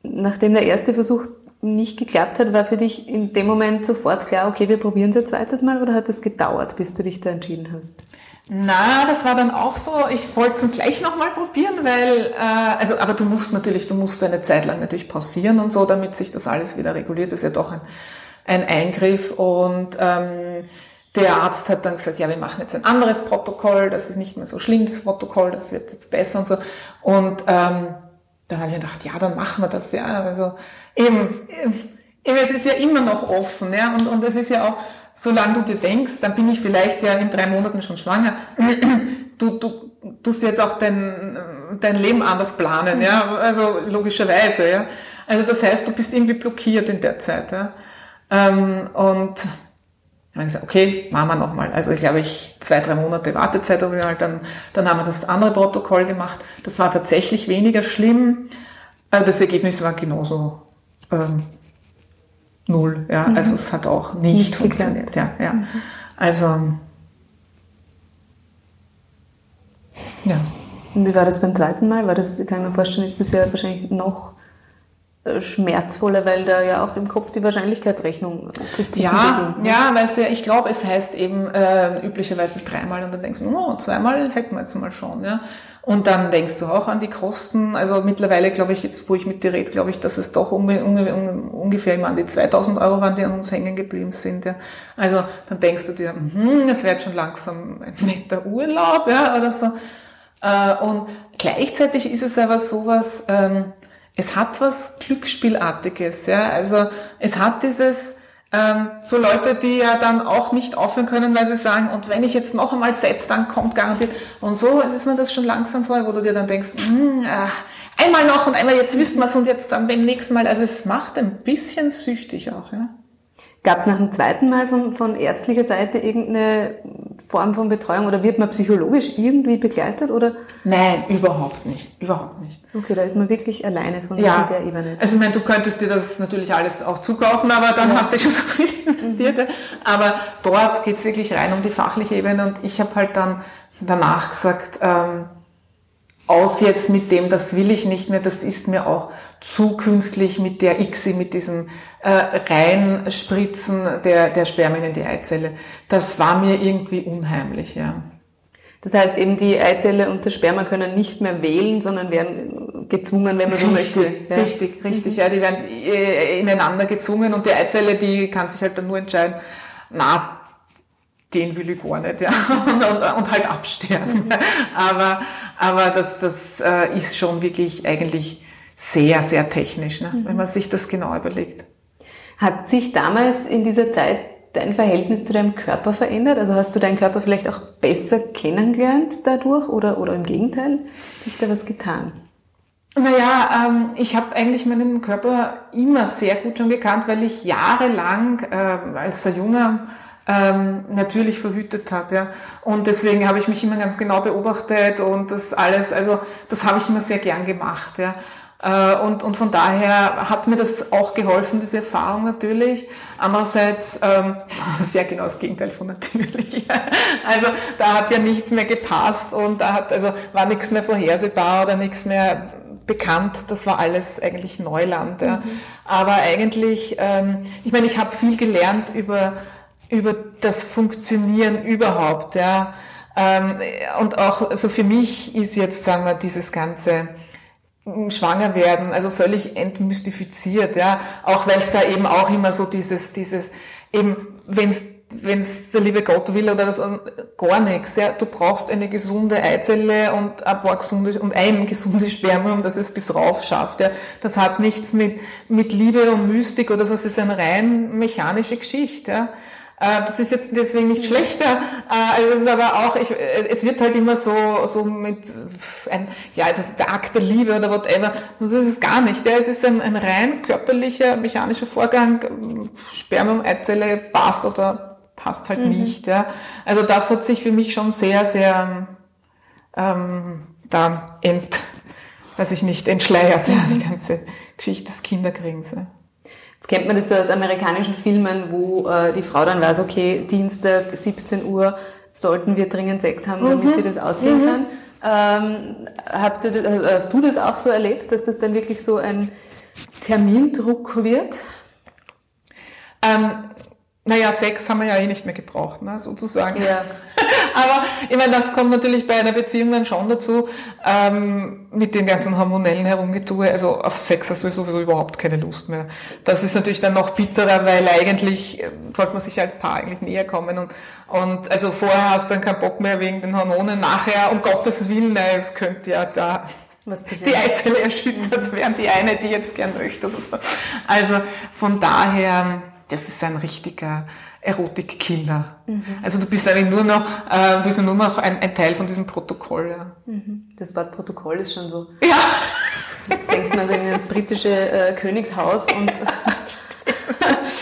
Nachdem der erste Versuch nicht geklappt hat, war für dich in dem Moment sofort klar, okay, wir probieren es ein zweites Mal oder hat es gedauert, bis du dich da entschieden hast? Na, das war dann auch so. Ich wollte es gleich nochmal probieren, weil, äh, also, aber du musst natürlich, du musst eine Zeit lang natürlich pausieren und so, damit sich das alles wieder reguliert. Das ist ja doch ein, ein Eingriff und ähm, der Arzt hat dann gesagt, ja, wir machen jetzt ein anderes Protokoll, das ist nicht mehr so schlimm, das Protokoll, das wird jetzt besser und so. Und ähm, dann habe ich gedacht, ja, dann machen wir das, ja. Also eben, eben es ist ja immer noch offen, ja, und, und es ist ja auch, solange du dir denkst, dann bin ich vielleicht ja in drei Monaten schon schwanger, *clears throat* du, du tust jetzt auch dein, dein Leben anders planen, ja, also logischerweise, ja. Also das heißt, du bist irgendwie blockiert in der Zeit, ja. Ähm, und Dann habe ich gesagt, okay, machen wir nochmal. Also ich glaube, ich zwei, drei Monate Wartezeit ich halt dann, dann haben wir das andere Protokoll gemacht. Das war tatsächlich weniger schlimm. Äh, das Ergebnis war genauso ähm, null. Ja, mhm. also es hat auch nicht, nicht funktioniert. Ja, ja. Mhm. Also ja. Und wie war das beim zweiten Mal? War das, kann ich mir vorstellen, ist das ja wahrscheinlich noch schmerzvoller, weil da ja auch im Kopf die Wahrscheinlichkeitsrechnung zu tippen ja, beginnt. Ne? Ja, weil es ja, ich glaube, es heißt eben äh, üblicherweise dreimal und dann denkst du, oh, zweimal hätten wir jetzt mal schon, ja. Und dann denkst du auch an die Kosten. Also mittlerweile glaube ich, jetzt wo ich mit dir rede, glaube ich, dass es doch um, um, ungefähr immer an die 2000 Euro waren, die an uns hängen geblieben sind. Ja. Also dann denkst du dir, hm, das wird schon langsam ein netter Urlaub ja, oder so. Äh, und gleichzeitig ist es aber sowas, ähm, es hat was Glücksspielartiges. Ja. Also es hat dieses ähm, so Leute, die ja dann auch nicht aufhören können, weil sie sagen, und wenn ich jetzt noch einmal setze, dann kommt garantiert. Und so ist man das schon langsam vorher, wo du dir dann denkst, mm, äh, einmal noch und einmal jetzt wüssten wir es und jetzt dann beim nächsten Mal. Also es macht ein bisschen süchtig auch. Ja. Gab es nach dem zweiten Mal von, von ärztlicher Seite irgendeine Form von Betreuung oder wird man psychologisch irgendwie begleitet oder? Nein, überhaupt nicht, überhaupt nicht. Okay, da ist man wirklich alleine von ja. der Ebene. Also ich meine, du könntest dir das natürlich alles auch zukaufen, aber dann ja. hast du schon so viel investiert. Mhm. Aber dort geht's wirklich rein um die fachliche Ebene und ich habe halt dann danach gesagt, ähm, aus jetzt mit dem, das will ich nicht mehr, das ist mir auch zu künstlich mit der ICSI, mit diesem äh, Reinspritzen der, der Spermien in die Eizelle. Das war mir irgendwie unheimlich, ja. Das heißt eben, die Eizelle und das Sperma können nicht mehr wählen, sondern werden gezwungen, wenn man so richtig, möchte. Ja. Richtig, richtig, mhm. ja, die werden äh, ineinander gezwungen und die Eizelle, die kann sich halt dann nur entscheiden, na, den will ich gar nicht, ja, und, und, und halt absterben. Mhm. *laughs* Aber, aber das, das äh, ist schon wirklich eigentlich sehr, sehr technisch, ne, mhm. wenn man sich das genau überlegt. Hat sich damals in dieser Zeit dein Verhältnis zu deinem Körper verändert? Also hast du deinen Körper vielleicht auch besser kennengelernt dadurch oder, oder im Gegenteil? Hat sich da was getan? Naja, ähm, ich habe eigentlich meinen Körper immer sehr gut schon gekannt, weil ich jahrelang äh, als ein junger ähm, natürlich verhütet habe. Ja. Und deswegen habe ich mich immer ganz genau beobachtet und das alles, also das habe ich immer sehr gern gemacht. Ja. Äh, und, und von daher hat mir das auch geholfen, diese Erfahrung natürlich. Andererseits, ähm, *laughs* sehr genau das Gegenteil von natürlich. *laughs* Also da hat ja nichts mehr gepasst und da hat, also war nichts mehr vorhersehbar oder nichts mehr bekannt. Das war alles eigentlich Neuland. Ja. Mhm. Aber eigentlich, ähm, ich meine, ich habe viel gelernt über über das Funktionieren überhaupt, ja. Ähm, und auch, also für mich ist jetzt, sagen wir, dieses ganze schwanger werden, also völlig entmystifiziert, ja. Auch weil es da eben auch immer so dieses, dieses, eben, wenn's wenn es der liebe Gott will oder das gar nichts. Ja. Du brauchst eine gesunde Eizelle und ein paar gesunde und ein gesundes Spermium, das es bis rauf schafft. Ja. Das hat nichts mit, mit Liebe und Mystik oder so, das ist eine rein mechanische Geschichte. Ja. Äh, das ist jetzt deswegen nicht schlechter, also es ist aber auch, ich, äh, es wird halt immer so, so mit ein, ja, das, der Akt der Liebe oder whatever. Das ist es gar nicht. Ja, es ist ein, ein rein körperlicher, mechanischer Vorgang. Spermium, Eizelle passt oder passt halt mhm. nicht. Ja. Also das hat sich für mich schon sehr, sehr ähm, da ent, weiß ich nicht, entschleiert, ja, die ganze Geschichte des Kinderkriegens. Ja. Jetzt kennt man das ja aus amerikanischen Filmen, wo äh, die Frau dann weiß, okay, Dienstag 17 Uhr sollten wir dringend Sex haben, damit mhm. sie das ausgehen mhm. kann. Ähm, habt ihr das, also hast du das auch so erlebt, dass das dann wirklich so ein Termindruck wird? Ähm, naja, Sex haben wir ja eh nicht mehr gebraucht, ne, sozusagen. Ja. Aber ich meine, das kommt natürlich bei einer Beziehung dann schon dazu, ähm, mit den ganzen hormonellen Herumgetue. Also auf Sex hast du sowieso überhaupt keine Lust mehr. Das ist natürlich dann noch bitterer, weil eigentlich äh, sollte man sich als Paar eigentlich näher kommen. Und, und also vorher hast du dann keinen Bock mehr wegen den Hormonen. Nachher, um Gottes Willen, es könnte ja da *laughs* die Eizelle erschüttert werden, die eine, die jetzt gern möchte oder so. Also von daher, das ist ein richtiger Erotikkiller. Mhm. Also du bist eigentlich nur noch, äh, bist nur noch ein, ein Teil von diesem Protokoll. Ja. Mhm. Das Wort Protokoll ist schon so. Ja. *laughs* Denkt man sich ins britische äh, Königshaus und so. *laughs* *laughs*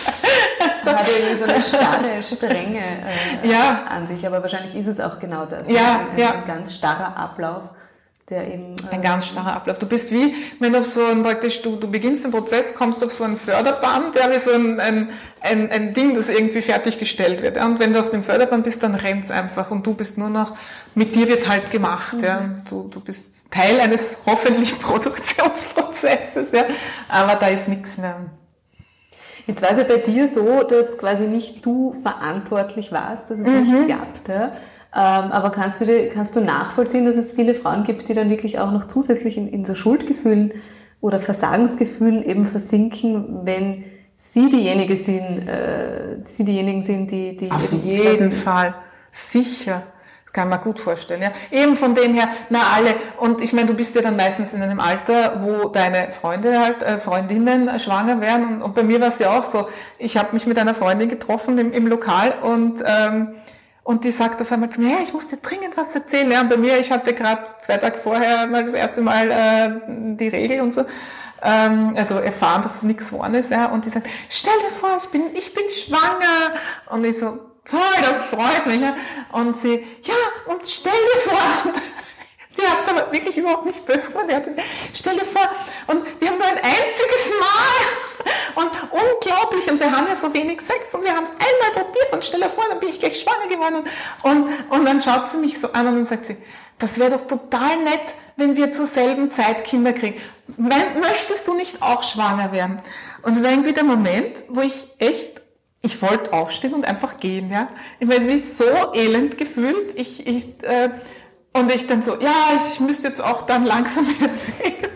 hat irgendwie so eine starre Strenge äh, ja. an sich, aber wahrscheinlich ist es auch genau das. Ja, ein, ja. ein ganz starrer Ablauf. Der eben, äh ein ganz starrer Ablauf. Du bist wie, wenn du auf so ein praktisch, du, du beginnst den Prozess, kommst auf so ein Förderband, ja, wie so ein, ein, ein, ein Ding, das irgendwie fertiggestellt wird. Ja. Und wenn du auf dem Förderband bist, dann rennt's einfach und du bist nur noch, mit dir wird halt gemacht. Mhm. Ja. Du, du bist Teil eines hoffentlich *laughs* Produktionsprozesses, ja. aber da ist nichts mehr. Jetzt war es ja bei dir so, dass quasi nicht du verantwortlich warst, dass es mhm. nicht klappt. Ja? Ähm, aber kannst du, kannst du nachvollziehen, dass es viele Frauen gibt, die dann wirklich auch noch zusätzlich in, in so Schuldgefühlen oder Versagensgefühlen eben versinken, wenn sie diejenige sind, äh, sie diejenigen sind, die, die auf jeden Fall sicher. Kann man gut vorstellen, ja. Eben von dem her, na alle. Und ich meine, du bist ja dann meistens in einem Alter, wo deine Freunde halt, äh, Freundinnen schwanger werden. Und, und bei mir war es ja auch so. Ich habe mich mit einer Freundin getroffen im, im Lokal und ähm, und die sagt auf einmal zu mir, hey, ich muss dir dringend was erzählen. Ja, und bei mir, ich hatte gerade zwei Tage vorher mal das erste Mal äh, die Regel und so ähm, also erfahren, dass es nichts geworden ist, ja, und die sagt, stell dir vor, ich bin, ich bin schwanger. Und ich so, toll, das freut mich. Ja. Und sie, ja, und stell dir vor, *laughs* die hat es aber wirklich überhaupt nicht böse gemacht. Stell dir vor, und wir haben nur ein einziges Mal und unglaublich, und wir haben ja so wenig Sex und wir haben es einmal probiert und stell dir vor, dann bin ich gleich schwanger geworden. Und, und dann schaut sie mich so an und dann sagt sie, das wäre doch total nett, wenn wir zur selben Zeit Kinder kriegen. Möchtest du nicht auch schwanger werden? Und es war irgendwie der Moment, wo ich echt ich wollte aufstehen und einfach gehen, ja. Ich meine, mich so elend gefühlt. Ich, ich, äh, und ich dann so, ja, ich müsste jetzt auch dann langsam *laughs* wieder weg.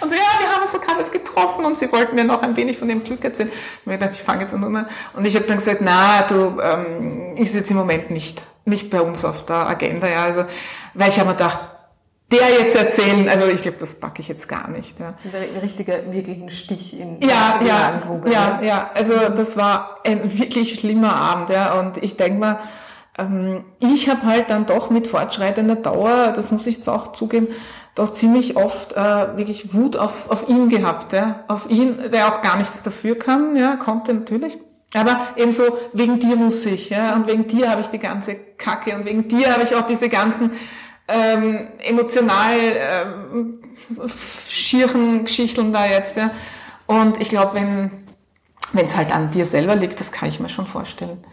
Und so, ja, wir haben uns so gerade getroffen und sie wollten mir noch ein wenig von dem Glück erzählen. Und ich dachte, ich fange jetzt an. Und ich habe dann gesagt, na, du, ähm, ist jetzt im Moment nicht, nicht bei uns auf der Agenda, ja. Also, weil ich habe mir gedacht, der jetzt erzählen, also ich glaube, das packe ich jetzt gar nicht. Ja. Das ist ein richtiger, wirklich ein Stich in ja, die ja, Ja, ne? ja, also das war ein wirklich schlimmer Abend, ja. Und ich denke mal, ähm, ich habe halt dann doch mit fortschreitender Dauer, das muss ich jetzt auch zugeben, doch ziemlich oft äh, wirklich Wut auf, auf ihn gehabt, ja. Auf ihn, der auch gar nichts dafür kann, ja, konnte natürlich. Aber ebenso, wegen dir muss ich, ja, und wegen dir habe ich die ganze Kacke und wegen dir habe ich auch diese ganzen ähm, emotional ähm, schieren Geschichten da jetzt. Ja. Und ich glaube, wenn wenn es halt an dir selber liegt, das kann ich mir schon vorstellen,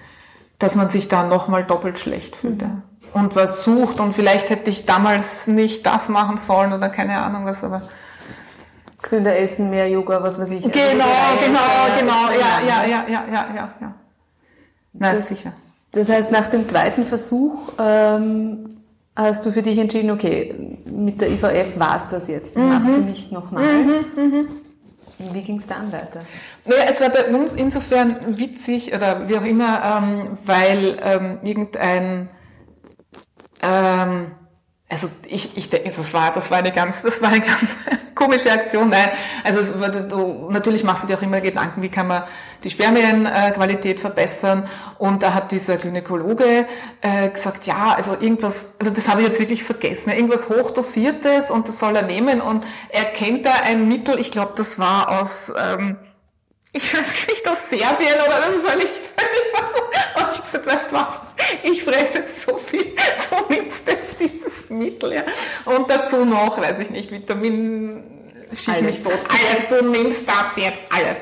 dass man sich da nochmal doppelt schlecht fühlt. Ja. Und was sucht und vielleicht hätte ich damals nicht das machen sollen oder keine Ahnung was, aber gesünder essen, mehr Yoga, was weiß ich. Genau, also genau, genau, ja, ja, ja, ja, ja, ja, ja. Na, das, sicher. Das heißt, nach dem zweiten Versuch ähm, hast du für dich entschieden, okay, mit der IVF war es das jetzt, das mhm. machst du nicht nochmal. Mhm, mhm. Wie ging es dann weiter? Naja, es war bei uns insofern witzig oder wie auch immer, ähm, weil ähm, irgendein ähm, also ich, ich denke, das war, das war eine ganz, das war eine ganz *laughs* komische Aktion. Nein, also du, natürlich machst du dir auch immer Gedanken, wie kann man die Spermienqualität verbessern. Und da hat dieser Gynäkologe äh, gesagt, ja, also irgendwas, also das habe ich jetzt wirklich vergessen, irgendwas hochdosiertes und das soll er nehmen. Und er kennt da ein Mittel, ich glaube, das war aus ähm, ich weiß nicht, aus Serbien oder das völlig, völlig was. Und ich gesagt, weißt du was, ich fresse jetzt so viel, *laughs* du nimmst jetzt dieses Mittel, ja. Und dazu noch, weiß ich nicht, Vitamin, schieß mich tot, alles, du nimmst das jetzt, alles.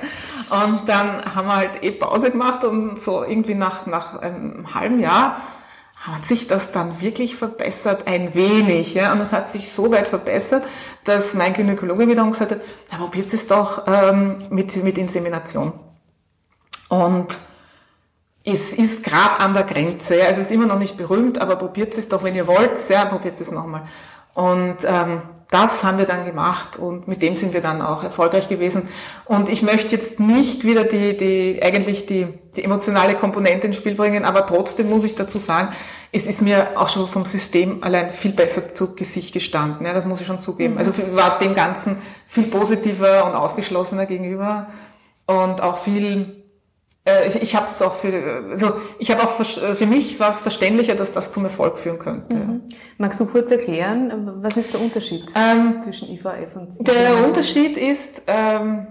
Und dann haben wir halt eh Pause gemacht und so irgendwie nach, nach einem halben Jahr hat sich das dann wirklich verbessert, ein wenig. Ja? Und es hat sich so weit verbessert, dass mein Gynäkologe wiederum gesagt hat, na, probiert es doch ähm, mit, mit Insemination. Und es ist gerade an der Grenze. Ja? Es ist immer noch nicht berühmt, aber probiert es doch, wenn ihr wollt. Ja, probiert es nochmal. Und ähm, das haben wir dann gemacht und mit dem sind wir dann auch erfolgreich gewesen. Und ich möchte jetzt nicht wieder die, die eigentlich die, die emotionale Komponente ins Spiel bringen, aber trotzdem muss ich dazu sagen, es ist mir auch schon vom System allein viel besser zu Gesicht gestanden. Ja, das muss ich schon zugeben. Mhm. Also war dem Ganzen viel positiver und aufgeschlossener gegenüber und auch viel ich, ich habe es auch für, also ich habe auch für, für mich was verständlicher, dass das zum Erfolg führen könnte. Mhm. Magst du kurz erklären, was ist der Unterschied ähm, zwischen IVF und IVF? Der Unterschied ist, ähm,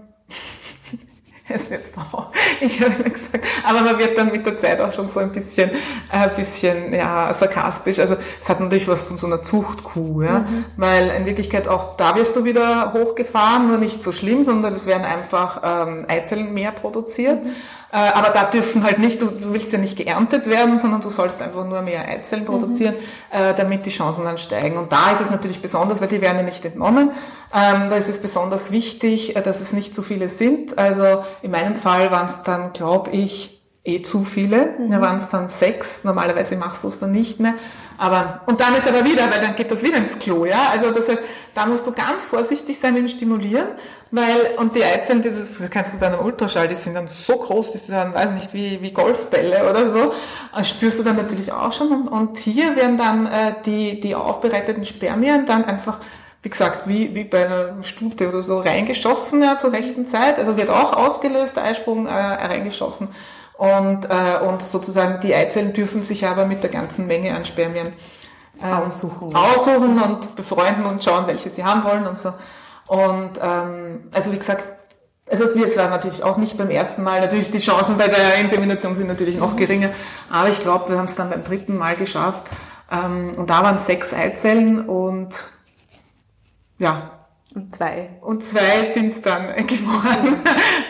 ist jetzt auch, ich habe immer gesagt, aber man wird dann mit der Zeit auch schon so ein bisschen, ein bisschen, ja, sarkastisch. Also es hat natürlich was von so einer Zuchtkuh, ja, mhm. weil in Wirklichkeit auch da wirst du wieder hochgefahren, nur nicht so schlimm, sondern es werden einfach ähm, Eizellen mehr produziert. Mhm. Äh, aber da dürfen halt nicht, du, du, willst ja nicht geerntet werden, sondern du sollst einfach nur mehr Eizellen mhm. produzieren, mhm. damit die Chancen dann steigen. Und da ist es natürlich besonders, weil die werden ja nicht entnommen. Ähm, da ist es besonders wichtig, äh, dass es nicht zu viele sind. Also in meinem Fall waren es dann, glaube ich, eh zu viele. Mhm. Da waren es dann sechs. Normalerweise machst du es dann nicht mehr. Aber, und dann ist aber wieder, weil dann geht das wieder ins Klo, ja. Also das heißt, da musst du ganz vorsichtig sein dem Stimulieren, weil, und die Eizellen, das, das kannst du dann im Ultraschall, die sind dann so groß, die sind dann, weiß nicht, wie, wie Golfbälle oder so. Das spürst du dann natürlich auch schon. Und, und hier werden dann äh, die, die aufbereiteten Spermien dann einfach wie gesagt, wie, wie bei einer Stute oder so reingeschossen ja, zur rechten Zeit. Also wird auch ausgelöst, der Eisprung äh, reingeschossen. Und, äh, und sozusagen die Eizellen dürfen sich aber mit der ganzen Menge an Spermien äh, aussuchen, aussuchen und befreunden und schauen, welche sie haben wollen und so. Und ähm, also wie gesagt, also es war natürlich auch nicht beim ersten Mal. Natürlich die Chancen bei der Insemination sind natürlich noch geringer, aber ich glaube, wir haben es dann beim dritten Mal geschafft. Ähm, und da waren sechs Eizellen und ja, und zwei. Und zwei sind es dann *laughs* geworden.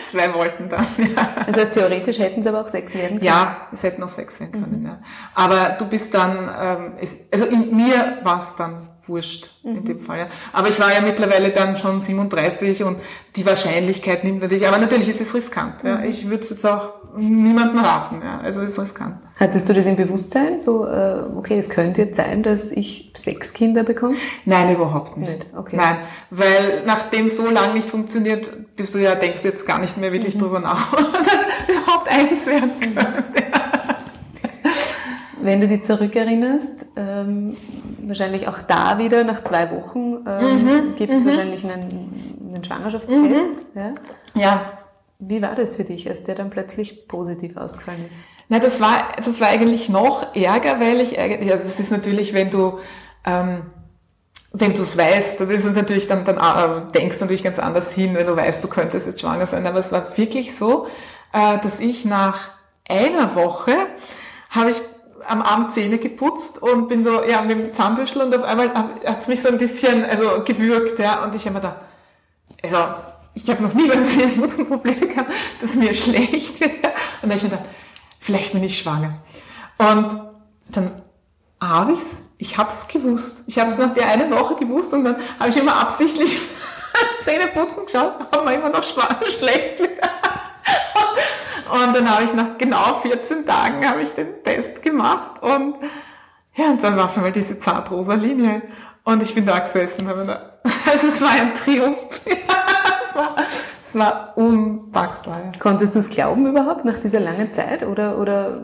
zwei wollten dann, *laughs* ja. Das heißt, theoretisch hätten es aber auch sechs werden können? Ja, es hätten auch sechs werden können, mhm. ja. Aber du bist dann, ähm, ist, also in mir war es dann wurscht mhm. in dem Fall. Ja. Aber ich war ja mittlerweile dann schon 37 und die Wahrscheinlichkeit nimmt natürlich, aber natürlich ist es riskant. Mhm. Ja. Ich würde es jetzt auch niemandem raten. Ja. Also es ist riskant. Hattest du das im Bewusstsein? So, äh, okay, es könnte jetzt sein, dass ich sechs Kinder bekomme? Nein, überhaupt nicht. nicht. Okay. Nein, weil nachdem so lange nicht funktioniert, bist du ja, denkst du jetzt gar nicht mehr wirklich mhm. drüber nach, *laughs* dass überhaupt eins werden könnte. Wenn du dich zurückerinnerst, ähm, wahrscheinlich auch da wieder nach zwei Wochen ähm, mhm. gibt es mhm. wahrscheinlich einen, einen Schwangerschaftstest. Mhm. Ja? ja. Wie war das für dich, als der dann plötzlich positiv ausgefallen ist? Na, das war, das war eigentlich noch ärger, weil ich eigentlich, also das ist natürlich, wenn du, ähm, wenn du es weißt, das ist natürlich dann, dann äh, denkst du natürlich ganz anders hin, wenn du weißt, du könntest jetzt schwanger sein. Aber es war wirklich so, äh, dass ich nach einer Woche habe ich am Abend Zähne geputzt und bin so, ja, mit dem Zahnbüschel und auf einmal hat es mich so ein bisschen, also gewürgt, ja, und ich habe mir da, also, ich habe noch nie beim Zähneputzen Probleme gehabt, dass mir schlecht wird, ja. und dann habe ich mir gedacht, vielleicht bin ich schwanger. Und dann habe ich's, ich habe es gewusst. Ich habe es nach der einen Woche gewusst und dann habe ich immer absichtlich *laughs* Zähneputzen geschaut, aber immer noch schwanger, *laughs* schlecht wieder. *laughs* Und dann habe ich nach genau 14 Tagen habe ich den Test gemacht und ja, und dann war für mich diese zartrosa Linie. Und ich bin da gesessen. Habe da, *laughs* also es war ein Triumph. *laughs* es, war, es war unpackbar. Konntest du es glauben überhaupt nach dieser langen Zeit? Oder, oder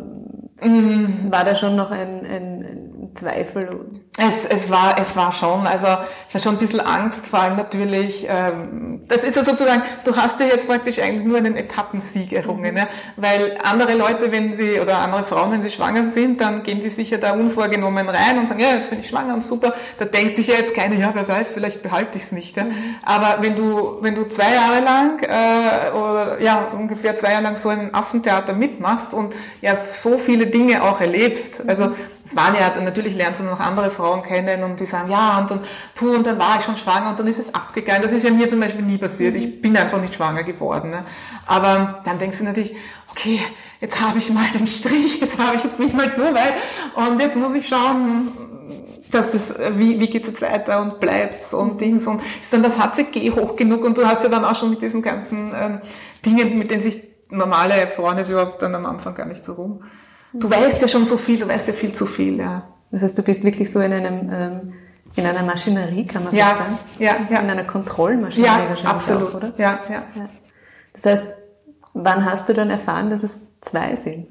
mhm. war da schon noch ein, ein, ein Zweifel? Es, es, war, es war schon, also es war schon ein bisschen Angst, vor allem natürlich, ähm, das ist ja sozusagen, du hast ja jetzt praktisch eigentlich nur einen Etappensieg errungen, ja? weil andere Leute, wenn sie, oder andere Frauen, wenn sie schwanger sind, dann gehen die sicher da unvorgenommen rein und sagen, ja, jetzt bin ich schwanger und super, da denkt sich ja jetzt keiner, ja, wer weiß, vielleicht behalte ich es nicht. Ja? Aber wenn du, wenn du zwei Jahre lang, äh, oder ja, ungefähr zwei Jahre lang so ein Affentheater mitmachst und ja, so viele Dinge auch erlebst, also es waren ja, natürlich lernst du noch andere Frauen kennen und die sagen, ja, und dann, puh, und dann war ich schon schwanger und dann ist es abgegangen. Das ist ja mir zum Beispiel nie passiert. Ich bin einfach nicht schwanger geworden. Ne? Aber dann denkst du natürlich, okay, jetzt habe ich mal den Strich, jetzt habe ich, jetzt bin ich mal so weit und jetzt muss ich schauen, dass es, wie, wie geht es jetzt weiter und bleibt's und Dings und ist dann das HCG hoch genug und du hast ja dann auch schon mit diesen ganzen ähm, Dingen, mit denen sich normale Frauen jetzt überhaupt dann am Anfang gar nicht so rum Du weißt ja schon so viel, du weißt ja viel zu viel, ja. Das heißt, du bist wirklich so in einem, ähm, in einer Maschinerie, kann man ja, sagen? Ja, ja. In einer Kontrollmaschinerie ja, wahrscheinlich absolut. auch, oder? Ja, ja, ja. Das heißt, wann hast du dann erfahren, dass es zwei sind?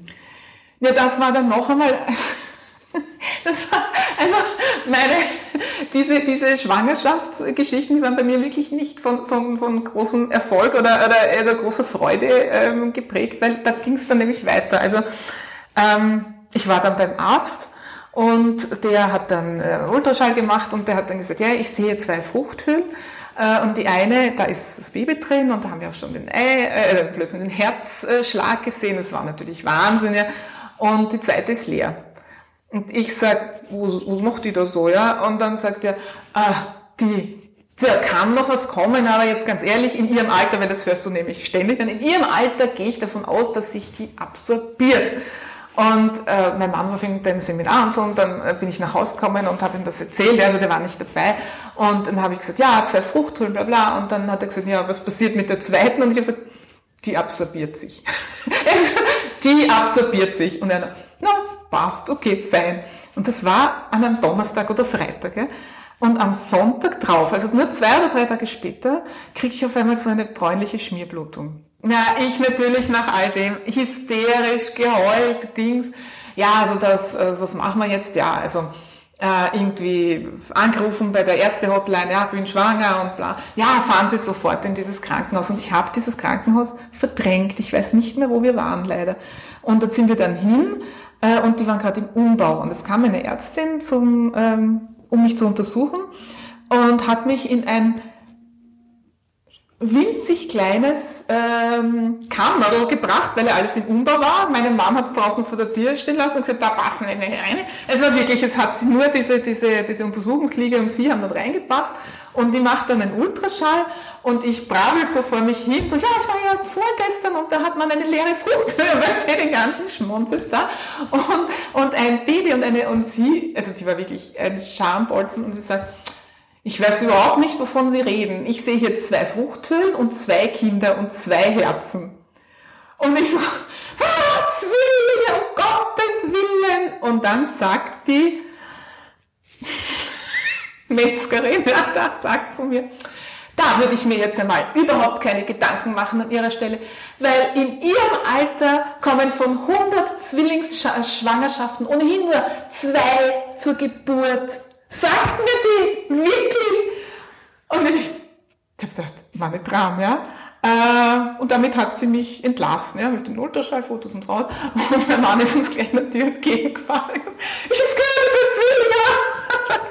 Ja, das war dann noch einmal, *laughs* das war, also meine, diese, diese Schwangerschaftsgeschichten, die waren bei mir wirklich nicht von, von, von großem Erfolg oder, oder also großer Freude ähm, geprägt, weil da ging es dann nämlich weiter. Also ähm, ich war dann beim Arzt und der hat dann äh, Ultraschall gemacht und der hat dann gesagt, ja, ich sehe zwei Fruchthüllen. Äh, und die eine, da ist das Baby drin und da haben wir auch schon den, Ei, äh, plötzlich den Herzschlag gesehen. Das war natürlich Wahnsinn. Ja. Und die zweite ist leer. Und ich sag, was, was macht die da so, ja? Und dann sagt er, ah, die, da kann noch was kommen, aber jetzt ganz ehrlich, in ihrem Alter, weil das hörst du nämlich ständig, dann in ihrem Alter gehe ich davon aus, dass sich die absorbiert. Und äh, mein Mann war wegen dem Seminar und so, und dann äh, bin ich nach Hause gekommen und habe ihm das erzählt, also der war nicht dabei. Und dann habe ich gesagt, ja, zwei Fruchtholen, bla bla. Und dann hat er gesagt, ja, was passiert mit der zweiten? Und ich habe gesagt, die absorbiert sich. *laughs* die absorbiert sich. Und er, na, passt, okay, fein. Und das war an einem Donnerstag oder Freitag. Ja? Und am Sonntag drauf, also nur zwei oder drei Tage später, kriege ich auf einmal so eine bräunliche Schmierblutung. Ja, ich natürlich nach all dem hysterisch geheult, Dings. Ja, also das, also was machen wir jetzt? Ja, also äh, irgendwie angerufen bei der Ärzte-Hotline, ja, bin schwanger und bla. Ja, fahren Sie sofort in dieses Krankenhaus. Und ich habe dieses Krankenhaus verdrängt. Ich weiß nicht mehr, wo wir waren, leider. Und da sind wir dann hin äh, und die waren gerade im Umbau. Und es kam eine Ärztin, zum, ähm, um mich zu untersuchen und hat mich in ein winzig kleines ähm, Kammerl gebracht, weil er alles im Umbau war. Meine Mom hat es draußen vor der Tür stehen lassen und gesagt, da passen eine rein. Es war wirklich, es hat nur diese, diese, diese Untersuchungsliege und sie haben dort reingepasst und die macht dann einen Ultraschall und ich brabbel so vor mich hin, so, ja, ich war erst vorgestern und da hat man eine leere Fruchthöhe, *laughs* weißt du, den ganzen Schmonz ist da und, und ein Baby und eine, und sie, also die war wirklich ein Schambolzen und sie sagt, ich weiß überhaupt nicht, wovon Sie reden. Ich sehe hier zwei Fruchthüllen und zwei Kinder und zwei Herzen. Und ich so, *laughs* ah, Zwillinge, um Gottes Willen. Und dann sagt die *laughs* Metzgerin, ja, da sagt zu mir, da würde ich mir jetzt einmal überhaupt keine Gedanken machen an ihrer Stelle, weil in ihrem Alter kommen von 100 Zwillingsschwangerschaften ohnehin nur zwei zur Geburt. Sagt mir die wirklich? Und ich, ich habe gedacht, war nicht Traum, ja. Äh, und damit hat sie mich entlassen, ja, mit den Ultraschallfotos und raus. Und mein Mann ist uns gleich in der Tür entgegengefahren. Ich hab's gehört, das wird Zwillinge.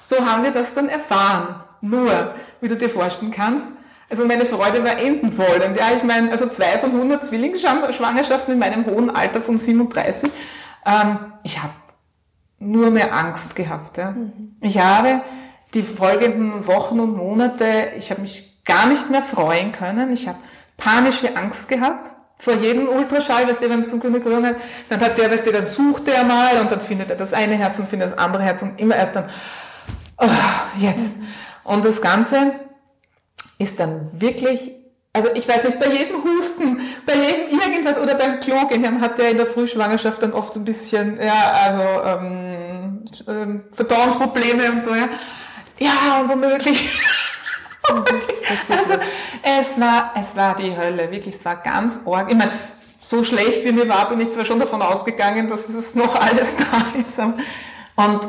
so haben wir das dann erfahren. Nur, wie du dir vorstellen kannst, also meine Freude war endenwollend. Ja, ich meine, also zwei von 100 Zwillingsschwangerschaften in meinem hohen Alter von 37. Ähm, ich habe nur mehr Angst gehabt. Ja. Mhm. Ich habe die folgenden Wochen und Monate, ich habe mich gar nicht mehr freuen können. Ich habe panische Angst gehabt vor jedem Ultraschall, weißt du, wenn es zum Gynäkologen hat, dann hat der, weißt du, dann sucht er mal und dann findet er das eine Herz und findet das andere Herz und immer erst dann, oh, jetzt. Mhm. Und das Ganze ist dann wirklich also ich weiß nicht, bei jedem Husten, bei jedem irgendwas oder beim Klo gehen, hat der in der Frühschwangerschaft dann oft ein bisschen, ja, also ähm, ähm, Verdauungsprobleme und so, ja. Ja, und womöglich. *laughs* also es war, es war die Hölle, wirklich, es war ganz arg. Ich meine, so schlecht wie mir war, bin ich zwar schon davon ausgegangen, dass es noch alles *laughs* da ist. Und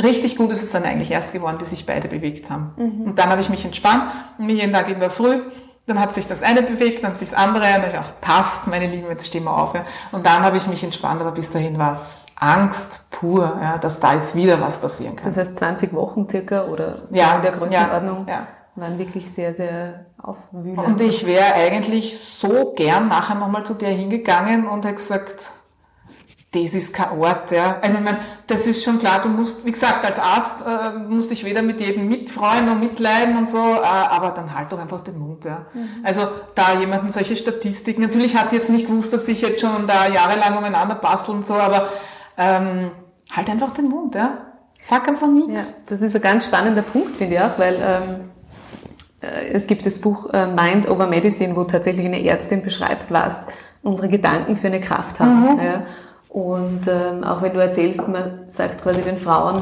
richtig gut ist es dann eigentlich erst geworden, bis sich beide bewegt haben. Mhm. Und dann habe ich mich entspannt und mich jeden Tag in der Früh dann hat sich das eine bewegt, dann sich das andere, und ich dachte, passt, meine Lieben, jetzt stehen wir auf. Ja. Und dann habe ich mich entspannt, aber bis dahin war es Angst pur, ja, dass da jetzt wieder was passieren kann. Das heißt 20 Wochen circa oder so ja, in der Größenordnung ja, ja. waren wirklich sehr, sehr aufwühlend. Und ich wäre eigentlich so gern nachher nochmal zu dir hingegangen und hätte gesagt, das ist kein Ort, ja. Also ich meine, das ist schon klar, du musst, wie gesagt, als Arzt äh, musst dich weder mit jedem mitfreuen und mitleiden und so, äh, aber dann halt doch einfach den Mund, ja. Mhm. Also da jemanden solche Statistiken, natürlich hat jetzt nicht gewusst, dass ich jetzt schon da jahrelang umeinander bastel und so, aber ähm, halt einfach den Mund, ja. Sag einfach nichts. Ja, das ist ein ganz spannender Punkt, finde ich auch, weil ähm, äh, es gibt das Buch äh, Mind Over Medicine, wo tatsächlich eine Ärztin beschreibt, was unsere Gedanken für eine Kraft haben. Mhm. Ja. Und ähm, auch wenn du erzählst, man sagt quasi den Frauen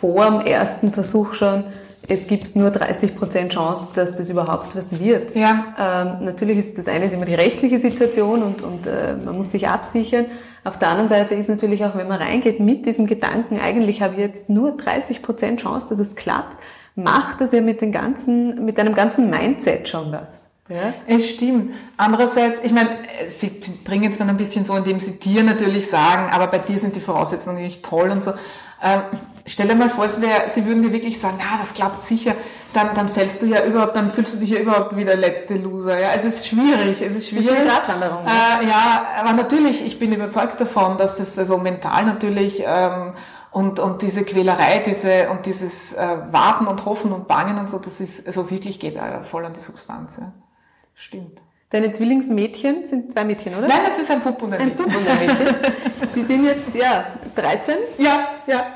vor dem ersten Versuch schon, es gibt nur 30 Prozent Chance, dass das überhaupt was wird. Ja. Ähm, natürlich ist das eine ist immer die rechtliche Situation und, und äh, man muss sich absichern. Auf der anderen Seite ist natürlich auch, wenn man reingeht mit diesem Gedanken, eigentlich habe ich jetzt nur 30 Prozent Chance, dass es klappt, macht das ja mit, den ganzen, mit einem ganzen Mindset schon was. Ja, es stimmt. Andererseits, ich meine, sie bringen es dann ein bisschen so, indem sie dir natürlich sagen, aber bei dir sind die Voraussetzungen nicht toll und so. Ähm, stell dir mal vor, es wär, sie würden dir wirklich sagen, ja, das klappt sicher, dann, dann fällst du ja überhaupt, dann fühlst du dich ja überhaupt wie der letzte Loser. Ja, es ist schwierig, es ist schwierig. Radwanderung. Ne? Äh, ja, aber natürlich, ich bin überzeugt davon, dass das also mental natürlich ähm, und, und diese Quälerei, diese und dieses äh, Warten und Hoffen und Bangen und so, das ist also wirklich geht äh, voll an die Substanz. Ja. Stimmt. Deine Zwillingsmädchen sind zwei Mädchen, oder? Nein, das ist ein Bub und ein, ein Mädchen. Bub und ein Mädchen. Sie sind jetzt ja 13. Ja, ja.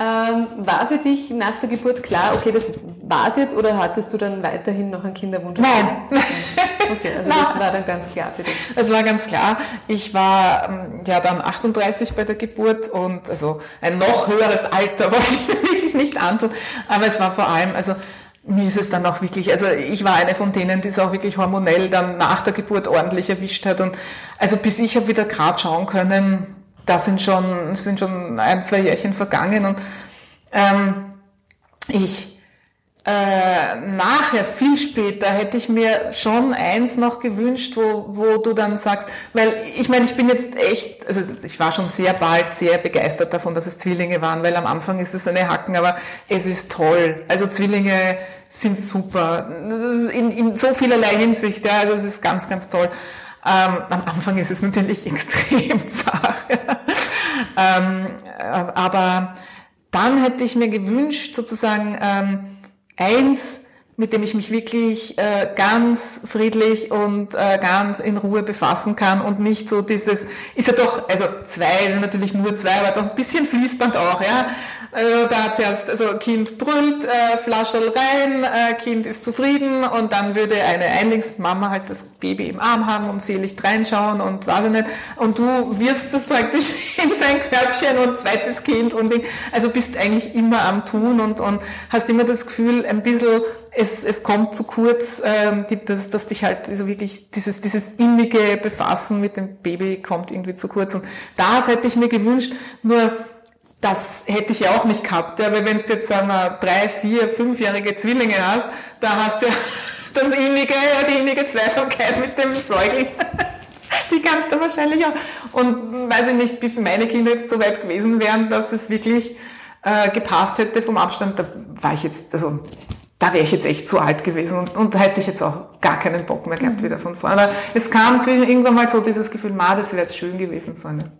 Ähm, war für dich nach der Geburt klar, okay, das war's jetzt, oder hattest du dann weiterhin noch einen Kinderwunsch? Nein. Okay, also Nein. das war dann ganz klar für dich. Es war ganz klar. Ich war ähm, ja dann 38 bei der Geburt und also ein noch höheres Alter *laughs* wollte ich wirklich nicht antun. Aber es war vor allem, also mir ist es dann auch wirklich, also ich war eine von denen, die es auch wirklich hormonell dann nach der Geburt ordentlich erwischt hat. Und also bis ich habe wieder grad schauen können, da sind schon, sind schon ein, zwei Jährchen vergangen und ähm, ich äh, nachher, viel später, hätte ich mir schon eins noch gewünscht, wo, wo du dann sagst, weil ich meine, ich bin jetzt echt, also ich war schon sehr bald sehr begeistert davon, dass es Zwillinge waren, weil am Anfang ist es eine Hacken, aber es ist toll. Also Zwillinge sind super, in, in so vielerlei Hinsicht, ja, also es ist ganz, ganz toll. Ähm, am Anfang ist es natürlich *laughs* extrem zart. *laughs* ähm, äh, aber dann hätte ich mir gewünscht, sozusagen ähm, eins, mit dem ich mich wirklich äh, ganz friedlich und äh, ganz in Ruhe befassen kann und nicht so dieses, ist ja doch, also zwei sind natürlich nur zwei, aber doch ein bisschen Fließband auch, ja. Also da zuerst, also Kind brüllt, äh, Flascherl rein, äh, Kind ist zufrieden und dann würde eine Einlingsmama halt das Baby im Arm haben und selig reinschauen und weiß ich nicht. Und du wirfst das praktisch *laughs* in sein Körbchen und zweites Kind und also bist eigentlich immer am Tun und, und hast immer das Gefühl, ein bisschen, es, es kommt zu kurz, ähm, dass, dass dich halt also wirklich dieses, dieses innige Befassen mit dem Baby kommt irgendwie zu kurz. Und das hätte ich mir gewünscht, nur das hätte ich ja auch nicht gehabt. Ja, weil wenn du jetzt sagen wir, drei, vier, fünfjährige Zwillinge hast, da hast du ja *laughs* das innige, die innige Zweisamkeit mit dem Säugling. *laughs* Die kannst du wahrscheinlich auch. Und weiß ich nicht, bis meine Kinder jetzt so weit gewesen wären, dass es wirklich äh, gepasst hätte vom Abstand, da war ich jetzt, also da wäre ich jetzt echt zu alt gewesen und, und da hätte ich jetzt auch gar keinen Bock mehr gehabt mhm. wieder von vorne. Aber es kam zwischen irgendwann mal so dieses Gefühl, ma, das wäre jetzt schön gewesen, so eine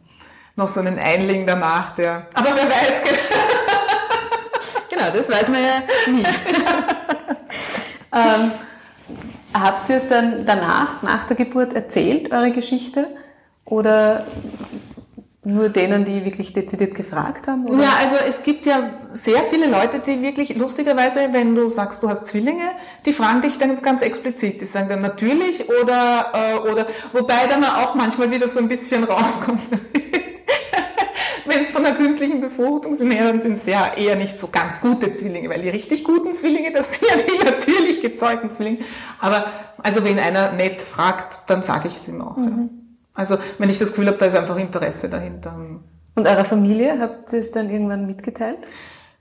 noch so einen Einling danach, der. *laughs* Aber wer weiß, *laughs* genau, das weiß man ja nie. *laughs* ähm, habt ihr es dann danach, nach der Geburt erzählt, eure Geschichte? Oder nur denen, die wirklich dezidiert gefragt haben? Oder? Ja, also es gibt ja sehr viele Leute, die wirklich, lustigerweise, wenn du sagst, du hast Zwillinge, die fragen dich dann ganz explizit. Die sagen dann natürlich oder, äh, oder, wobei dann auch manchmal wieder so ein bisschen rauskommt. *laughs* wenn es von der künstlichen Befruchtung sind, dann sind es ja eher nicht so ganz gute Zwillinge, weil die richtig guten Zwillinge, das sind ja die *laughs* natürlich gezeugten Zwillinge. Aber also wenn einer nett fragt, dann sage ich es ihm auch. Mhm. Ja. Also wenn ich das Gefühl habe, da ist einfach Interesse dahinter. Und eurer Familie, habt ihr es dann irgendwann mitgeteilt?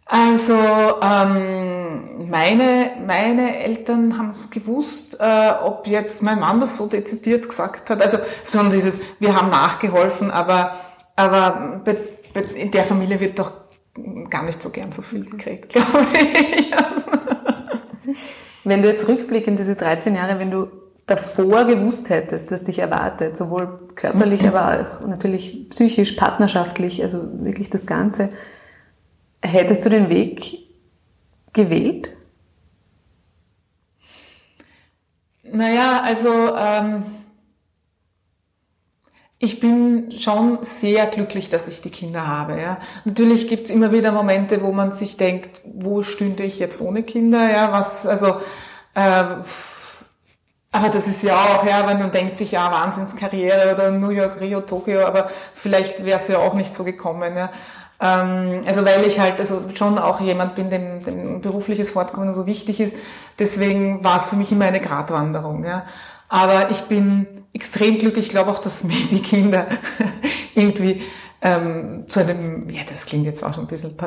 Also ähm, meine, meine Eltern haben es gewusst, äh, ob jetzt mein Mann das so dezidiert gesagt hat. Also sondern dieses, wir haben nachgeholfen, aber aber bei, bei, in der Familie wird doch gar nicht so gern so viel gekriegt, *laughs* glaube ich. Wenn du jetzt rückblickend diese 13 Jahre, wenn du davor gewusst hättest, was dich erwartet, sowohl körperlich, aber auch natürlich psychisch, partnerschaftlich, also wirklich das Ganze, hättest du den Weg gewählt? Naja, also ähm, ich bin schon sehr glücklich, dass ich die Kinder habe. Ja. Natürlich gibt's immer wieder Momente, wo man sich denkt, wo stünde ich jetzt ohne Kinder? Ja, was, also, äh, aber das ist ja auch, ja, wenn man denkt sich, ja, Wahnsinnskarriere oder New York, Rio, Tokio, aber vielleicht wäre es ja auch nicht so gekommen. Ja. Ähm, also weil ich halt also schon auch jemand bin, dem, dem berufliches Fortkommen so wichtig ist. Deswegen war es für mich immer eine Gratwanderung. Ja. Aber ich bin extrem glücklich. Ich glaube auch, dass mir die Kinder *laughs* irgendwie ähm, zu einem, ja, das klingt jetzt auch schon ein bisschen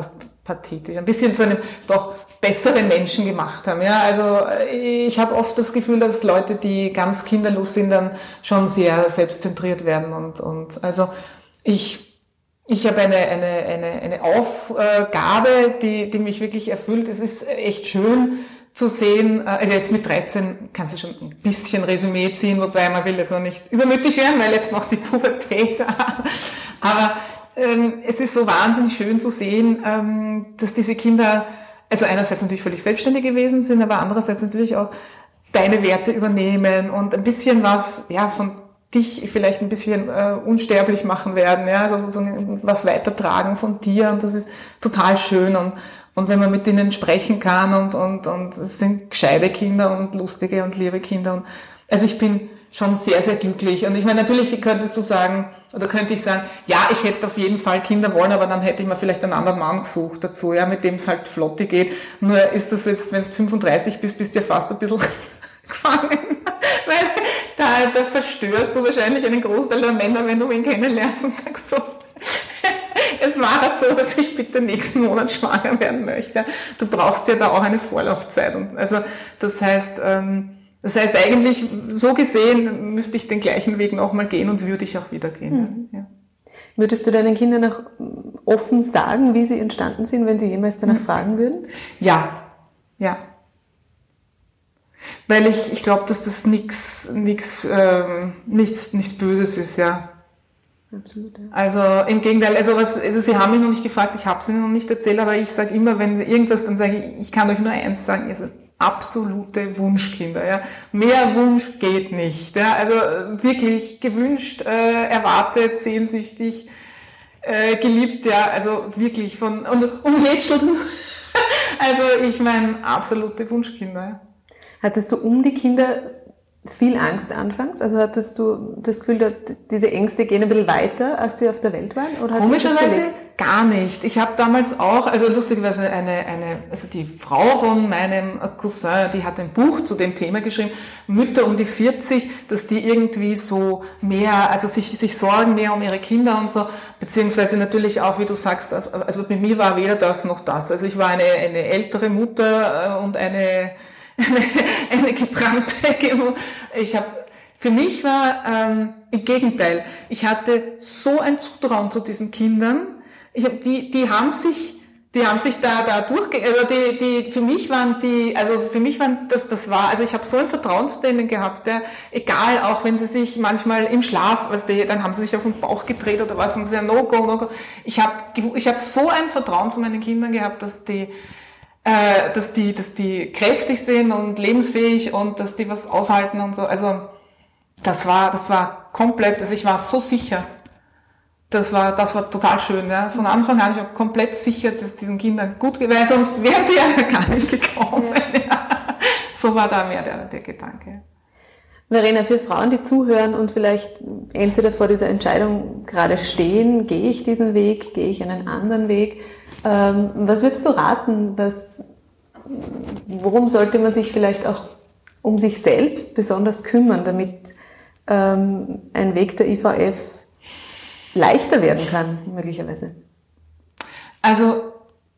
pathetisch, ein bisschen zu einem doch besseren Menschen gemacht haben. Ja, also äh, ich habe oft das Gefühl, dass Leute, die ganz kinderlos sind, dann schon sehr selbstzentriert werden und und also ich ich habe eine, eine, eine, eine Aufgabe, die, die mich wirklich erfüllt. Es ist echt schön, zu sehen, äh, also jetzt mit 13 kannst du schon ein bisschen Resümee ziehen, wobei man will jetzt noch nicht übermütig werden, weil jetzt noch die Pubertät. *laughs* Aber ähm, es ist so wahnsinnig schön zu sehen, ähm, dass diese Kinder, also einerseits natürlich völlig selbstständig gewesen sind, aber andererseits natürlich auch deine Werte übernehmen und ein bisschen was, ja, von dich vielleicht ein bisschen äh, unsterblich machen werden, ja, also sozusagen was weitertragen von dir und das ist total schön und und wenn man mit ihnen sprechen kann und, und, und es sind gescheite Kinder und lustige und liebe Kinder. Und, also ich bin schon sehr, sehr glücklich. Und ich meine, natürlich könntest du sagen, oder könnte ich sagen, ja, ich hätte auf jeden Fall Kinder wollen, aber dann hätte ich mir vielleicht einen anderen Mann gesucht dazu, ja, mit dem es halt flotte geht. Nur ist das jetzt, wenn du 35 bist, bist du ja fast ein bisschen *laughs* gefangen. Weil da, da verstörst du wahrscheinlich einen Großteil der Männer, wenn du ihn kennenlernst und sagst so, *laughs* es war halt so, dass ich bitte nächsten Monat schwanger werden möchte. Du brauchst ja da auch eine Vorlaufzeit. Und also das heißt, ähm, das heißt eigentlich so gesehen müsste ich den gleichen Weg nochmal gehen und würde ich auch wieder gehen. Mhm. Ja. Würdest du deinen Kindern auch offen sagen, wie sie entstanden sind, wenn sie jemals danach mhm. fragen würden? Ja, ja. Weil ich, ich glaube, dass das nichts, nichts, ähm, nichts, nichts Böses ist, ja. Absolut, ja. Also im Gegenteil, also, was, also Sie haben mich noch nicht gefragt, ich habe es Ihnen noch nicht erzählt, aber ich sage immer, wenn irgendwas, dann sage ich, ich kann euch nur eins sagen, ihr seid absolute Wunschkinder. Ja. Mehr Wunsch geht nicht. Ja. Also wirklich gewünscht, äh, erwartet, sehnsüchtig, äh, geliebt, ja, also wirklich von und umhätschelt. *laughs* also ich meine, absolute Wunschkinder. Ja. Hattest du um die Kinder viel Angst anfangs? Also hattest du das Gefühl, diese Ängste gehen ein bisschen weiter, als sie auf der Welt waren? Oder Komischerweise gar nicht. Ich habe damals auch, also lustigerweise eine, eine, also die Frau von meinem Cousin, die hat ein Buch zu dem Thema geschrieben, Mütter um die 40, dass die irgendwie so mehr, also sich, sich sorgen mehr um ihre Kinder und so, beziehungsweise natürlich auch, wie du sagst, also bei mir war weder das noch das. Also ich war eine, eine ältere Mutter äh, und eine, *laughs* eine, eine gebrannte Ich habe für mich war ähm, im Gegenteil, ich hatte so ein Zutrauen zu diesen Kindern. Ich hab, die, die haben sich, die haben sich da da durchge, also die, die für mich waren die, also für mich waren das das war, also ich habe so ein Vertrauen zu denen gehabt, ja, egal, auch wenn sie sich manchmal im Schlaf, was die, dann haben sie sich auf den Bauch gedreht oder was und sie no go no go. Ich habe ich habe so ein Vertrauen zu meinen Kindern gehabt, dass die äh, dass die, dass die kräftig sind und lebensfähig und dass die was aushalten und so. Also das war, das war komplett, also ich war so sicher. Das war, das war total schön. Ja. Von Anfang an, ich war komplett sicher, dass diesen Kindern gut geht, weil sonst wären sie ja *laughs* gar nicht gekommen. Ja. So war da mehr der, der Gedanke. Verena, für Frauen, die zuhören und vielleicht entweder vor dieser Entscheidung gerade stehen, gehe ich diesen Weg, gehe ich einen anderen Weg, ähm, was würdest du raten? Was, worum sollte man sich vielleicht auch um sich selbst besonders kümmern, damit ähm, ein Weg der IVF leichter werden kann, möglicherweise? Also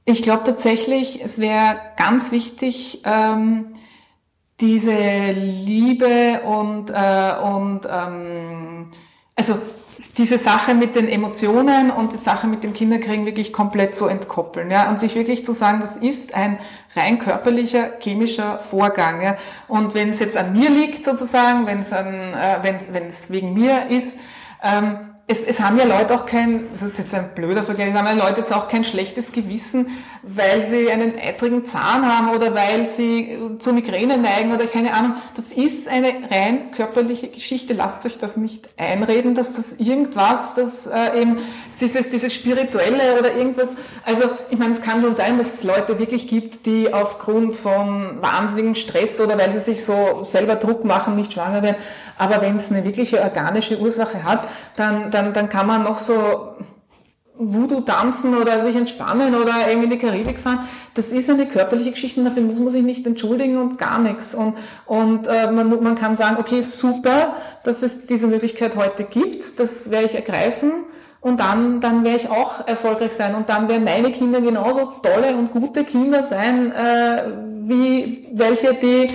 ich glaube tatsächlich, es wäre ganz wichtig, ähm, diese Liebe und, äh, und ähm, also diese Sache mit den Emotionen und die Sache mit dem Kinderkriegen wirklich komplett zu entkoppeln, ja, und sich wirklich zu sagen, das ist ein rein körperlicher, chemischer Vorgang, ja. Und wenn es jetzt an mir liegt sozusagen, wenn es an, äh, wenn es wegen mir ist, ähm, es, es haben ja Leute auch kein, das ist jetzt ein blöder Vergleich, es haben ja Leute jetzt auch kein schlechtes Gewissen, weil sie einen eitrigen Zahn haben oder weil sie zur Migräne neigen oder keine Ahnung. Das ist eine rein körperliche Geschichte. Lasst euch das nicht einreden, dass das irgendwas, das äh, eben dieses, dieses Spirituelle oder irgendwas, also ich meine, es kann schon sein, dass es Leute wirklich gibt, die aufgrund von wahnsinnigem Stress oder weil sie sich so selber Druck machen, nicht schwanger werden. Aber wenn es eine wirkliche organische Ursache hat, dann, dann, dann kann man noch so Voodoo tanzen oder sich entspannen oder irgendwie in die Karibik fahren. Das ist eine körperliche Geschichte dafür muss man sich nicht entschuldigen und gar nichts. Und, und äh, man, man kann sagen, okay, super, dass es diese Möglichkeit heute gibt, das werde ich ergreifen und dann, dann werde ich auch erfolgreich sein und dann werden meine Kinder genauso tolle und gute Kinder sein, äh, wie welche, die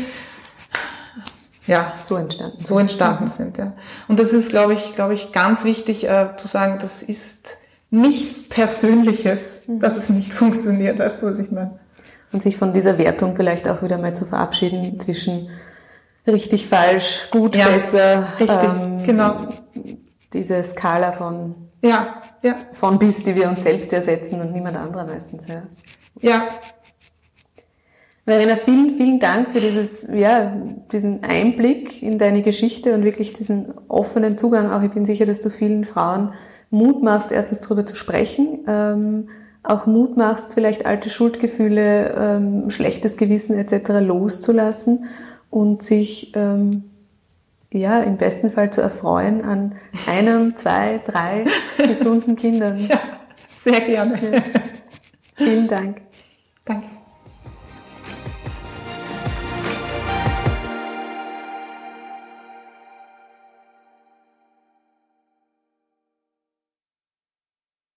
ja, so entstanden, so entstanden mhm. sind. Ja. Und das ist, glaube ich, glaube ich, ganz wichtig äh, zu sagen, das ist nichts Persönliches, mhm. dass es nicht funktioniert. Weißt du, was ich meine? und sich von dieser Wertung vielleicht auch wieder mal zu verabschieden zwischen richtig, falsch, gut, ja, besser. Richtig, ähm, genau. Diese Skala von, ja, ja. von bis, die wir uns selbst ersetzen und niemand anderer meistens. Ja. ja. Verena, vielen, vielen Dank für dieses, ja, diesen Einblick in deine Geschichte und wirklich diesen offenen Zugang. Auch ich bin sicher, dass du vielen Frauen Mut machst, erstens darüber zu sprechen, ähm, auch Mut machst, vielleicht alte Schuldgefühle, ähm, schlechtes Gewissen etc. loszulassen und sich ähm, ja im besten Fall zu erfreuen an einem, zwei, drei *laughs* gesunden Kindern. Ja, sehr gerne. Ja. Vielen Dank.